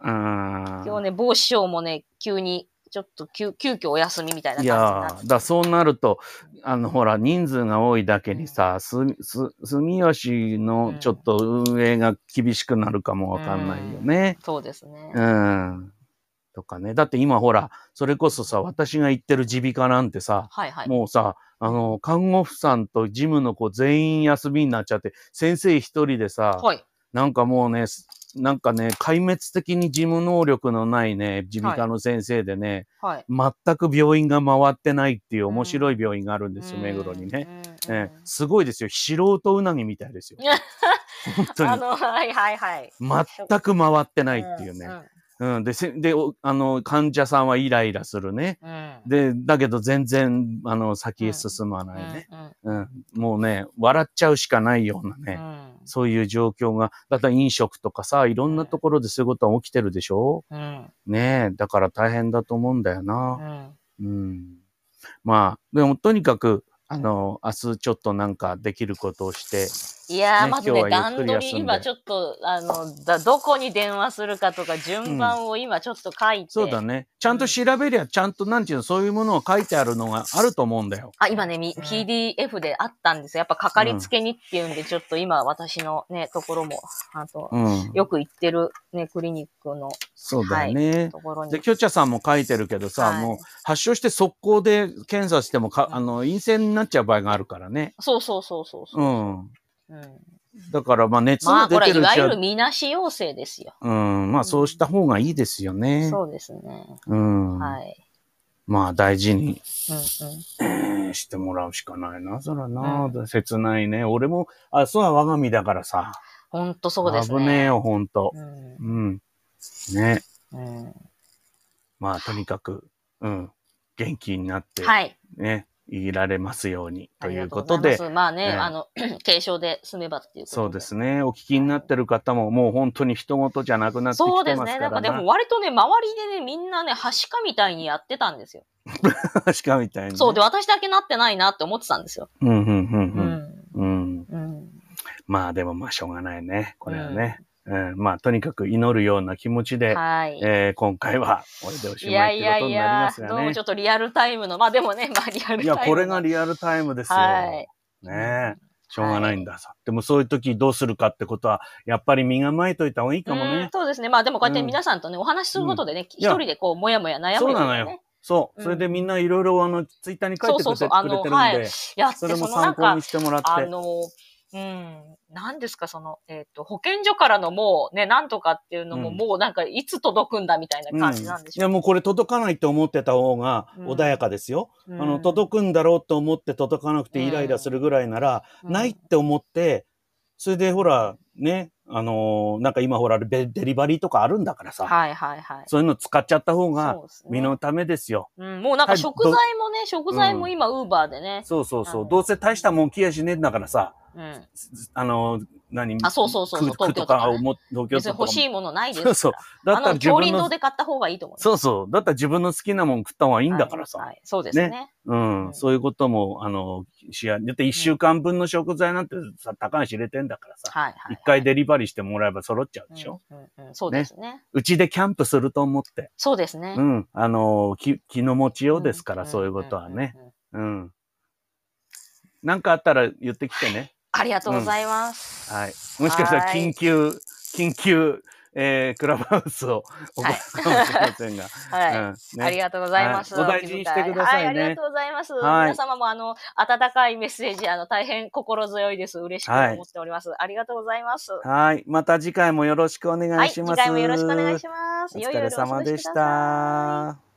A: うん。
B: 今日ね、某師匠もね、急に、ちょっと急、急遽お休みみたいない
A: や
B: 感じになって
A: ーだそうなると、あの、ほら、人数が多いだけにさ、す、す、住吉のちょっと運営が厳しくなるかもわかんないよね。
B: そうですね。
A: うん。とかね。だって今ほら、それこそさ、私が行ってる耳鼻科なんてさ、
B: はいはい。
A: もうさ、あの、看護婦さんと事務の子全員休みになっちゃって、先生一人でさ、
B: はい。
A: なんかもうね、すなんかね、壊滅的に事務能力のないね、耳鼻科の先生でね、
B: はい。
A: 全く病院が回ってないっていう面白い病院があるんですよ、目黒にね。
B: うん。
A: ええすごいですよ。素人うなぎみたいですよ。本当に。
B: あの、はいはいはい。
A: 全く回ってないっていうね。
B: ん
A: うん。で、せで、おあの、患者さんはイライラするね。
B: うん。
A: で、だけど全然、あの、先へ進まないね。
B: うん
A: うん。もうね、笑っちゃうしかないようなね。
B: うん
A: そういう状況が、だから飲食とかさ、いろんなところでそういうことは起きてるでしょ？
B: うん。
A: ねえ、だから大変だと思うんだよ
B: う
A: な。
B: ん。
A: うん。まあ、でもとにかく、あの、明日ちょっとなんかできることをして、
B: いやー、
A: ね
B: まずね、段取り、今ちょっと、あの、だどこに電話するかとか、順番を今ちょっと書いて。
A: そうだね。ちゃんと調べりゃ、ちゃんとなんていうの、そういうものを書いてあるのがあると思うんだよ。
B: あ、今ね、み PDF であったんですよ。やっぱかかりつけにっていうんで、ちょっと今私のね、ところも、あと、
A: うん。
B: よく行ってるね、クリニックの
A: そうだよね。
B: ところに。
A: で、きょちゃさんも書いてるけどさ、
B: はい
A: もう発症して速攻で検査してもか、
B: うん
A: あの、陰性になっちゃう場合があるからね。
B: そうそうそうそうそうう。
A: ん。
B: うん
A: だから、まあ、熱
B: まあ、
A: が出
B: これはいわ
A: てるうちは、
B: ゆるみなし陽性ですよ。
A: うん、まあ、そうした方がいいですよね。
B: そうですね。
A: うん。
B: はい。
A: まあ、大事に、
B: うんうん。
A: えーしてもらうしかないな、そらな。切ないね。俺も、あ、そうは我が身だからさ。
B: ほんとそうですね。
A: 危ねえよ、ほんと。
B: うん
A: うん。ね。
B: うん
A: まあ、とにかく、うん。元気になって、
B: はい。
A: ね、いられますように、ということで
B: ま、す。まあね、
A: ね
B: あの、軽症で済めばっていうことで。
A: そうですね。お聞きになってる方も、もう本当に人事じゃなくなってき
B: そうですね。
A: てますから
B: なんかでも割とね、周りでね、みんなね、はしかみたいにやってたんですよ。
A: 確かみたいにね。
B: そうで、私だけなってないなって思ってたんですよ。
A: うん、うん、う、
B: うん
A: うん。
B: ん。
A: うん。
B: うん。
A: まあ、でもまあ、しょうがないね。これはね。うん、まあ、とにかく祈るような気持ちで、
B: はい。
A: えー今回は、これでおし
B: いやいやい
A: まいってことになりま
B: や
A: す、がね
B: どうもちょ。っとリアルタイムの、まあでもね、まあリアルタイムの。
A: いや、これがリアルタイムですよ。
B: はい。
A: ねえ。しょうがないんださ。でもそういう時どうするかってことは、やっぱり身構えといた方がいいかも
B: うん
A: ね。
B: そうですね。まあでもこうやって
A: うん
B: 皆さんとね、お話しすることでね、一
A: いや
B: 人でこう、もやもや悩む
A: そうなの
B: よ。
A: そう。
B: うん
A: それでみんないろいろあの、ツイッターに書いてくれて
B: そうそうそうあのはい
A: で、
B: やって、
A: それも参考に、してもらって。
B: あの、うん、何ですか、その、えっ、と、保健所からのもうね、なんとかっていうのも、
A: うん。
B: もうなんか、いつ届くんだみたいな感じなんでしょう、
A: いや、もうこれ届かないって思ってた方が
B: うん。
A: 穏やかですよ。
B: うん。
A: あの、届くんだろうと思って届かなくてイライラするぐらいなら、
B: うん。
A: ないって思って、それでほら、ね、あのーなんか今ほら、デデリバリーとかあるんだからさ、
B: はいはいはい。
A: そういうの使っちゃった方が身のためですよ。
B: うん、もうなんか
A: はい
B: 食材もね、食材も今、ウーバーでね。
A: そうそうそう。う。
B: ん
A: どうせ大したもん来やしねえんだからさ、
B: うん。
A: あのー何？
B: あそうそうそうそう東京とかね
A: 東京とかも
B: 欲しいものないですから。
A: そうそう。だったら自分の
B: で買った方がいいと思います。
A: そうそう。だったら自分の好きなもん食った方がいいんだからさ。
B: はいはいそうですね。
A: うん、
B: うん
A: そういうことも、あの、しや、だって一週間分の食材なんてさ、高橋入れてんだからさ、
B: はいはい。
A: 一、回デリバリーしてもらえば揃っちゃうでしょ、
B: うんうんうんそうですね。
A: うちでキャンプすると思って。
B: そうですね。
A: うん。あの、気、気の持ちようですから、
B: ん
A: そういうことはね。。
B: うん。
A: なんかあったら言ってきてね。
B: ありがとうございます。
A: はい。もしかしたら
B: はい
A: 緊急、緊急、えー、クラブハウスを行
B: は
A: うかもしれませんが。
B: はい。
A: うんね
B: ありがとうございます。
A: はいお大事にしてくださいね
B: はい、ありがとうございます。
A: はい
B: 皆様もあの、温かいメッセージ、あの、大変心強いです。嬉しく思っております。ありがとうございます。
A: はい。また次回もよろしくお願
B: はいい、
A: します。
B: 次回もよろしくお願いします。
A: お疲れ様でした。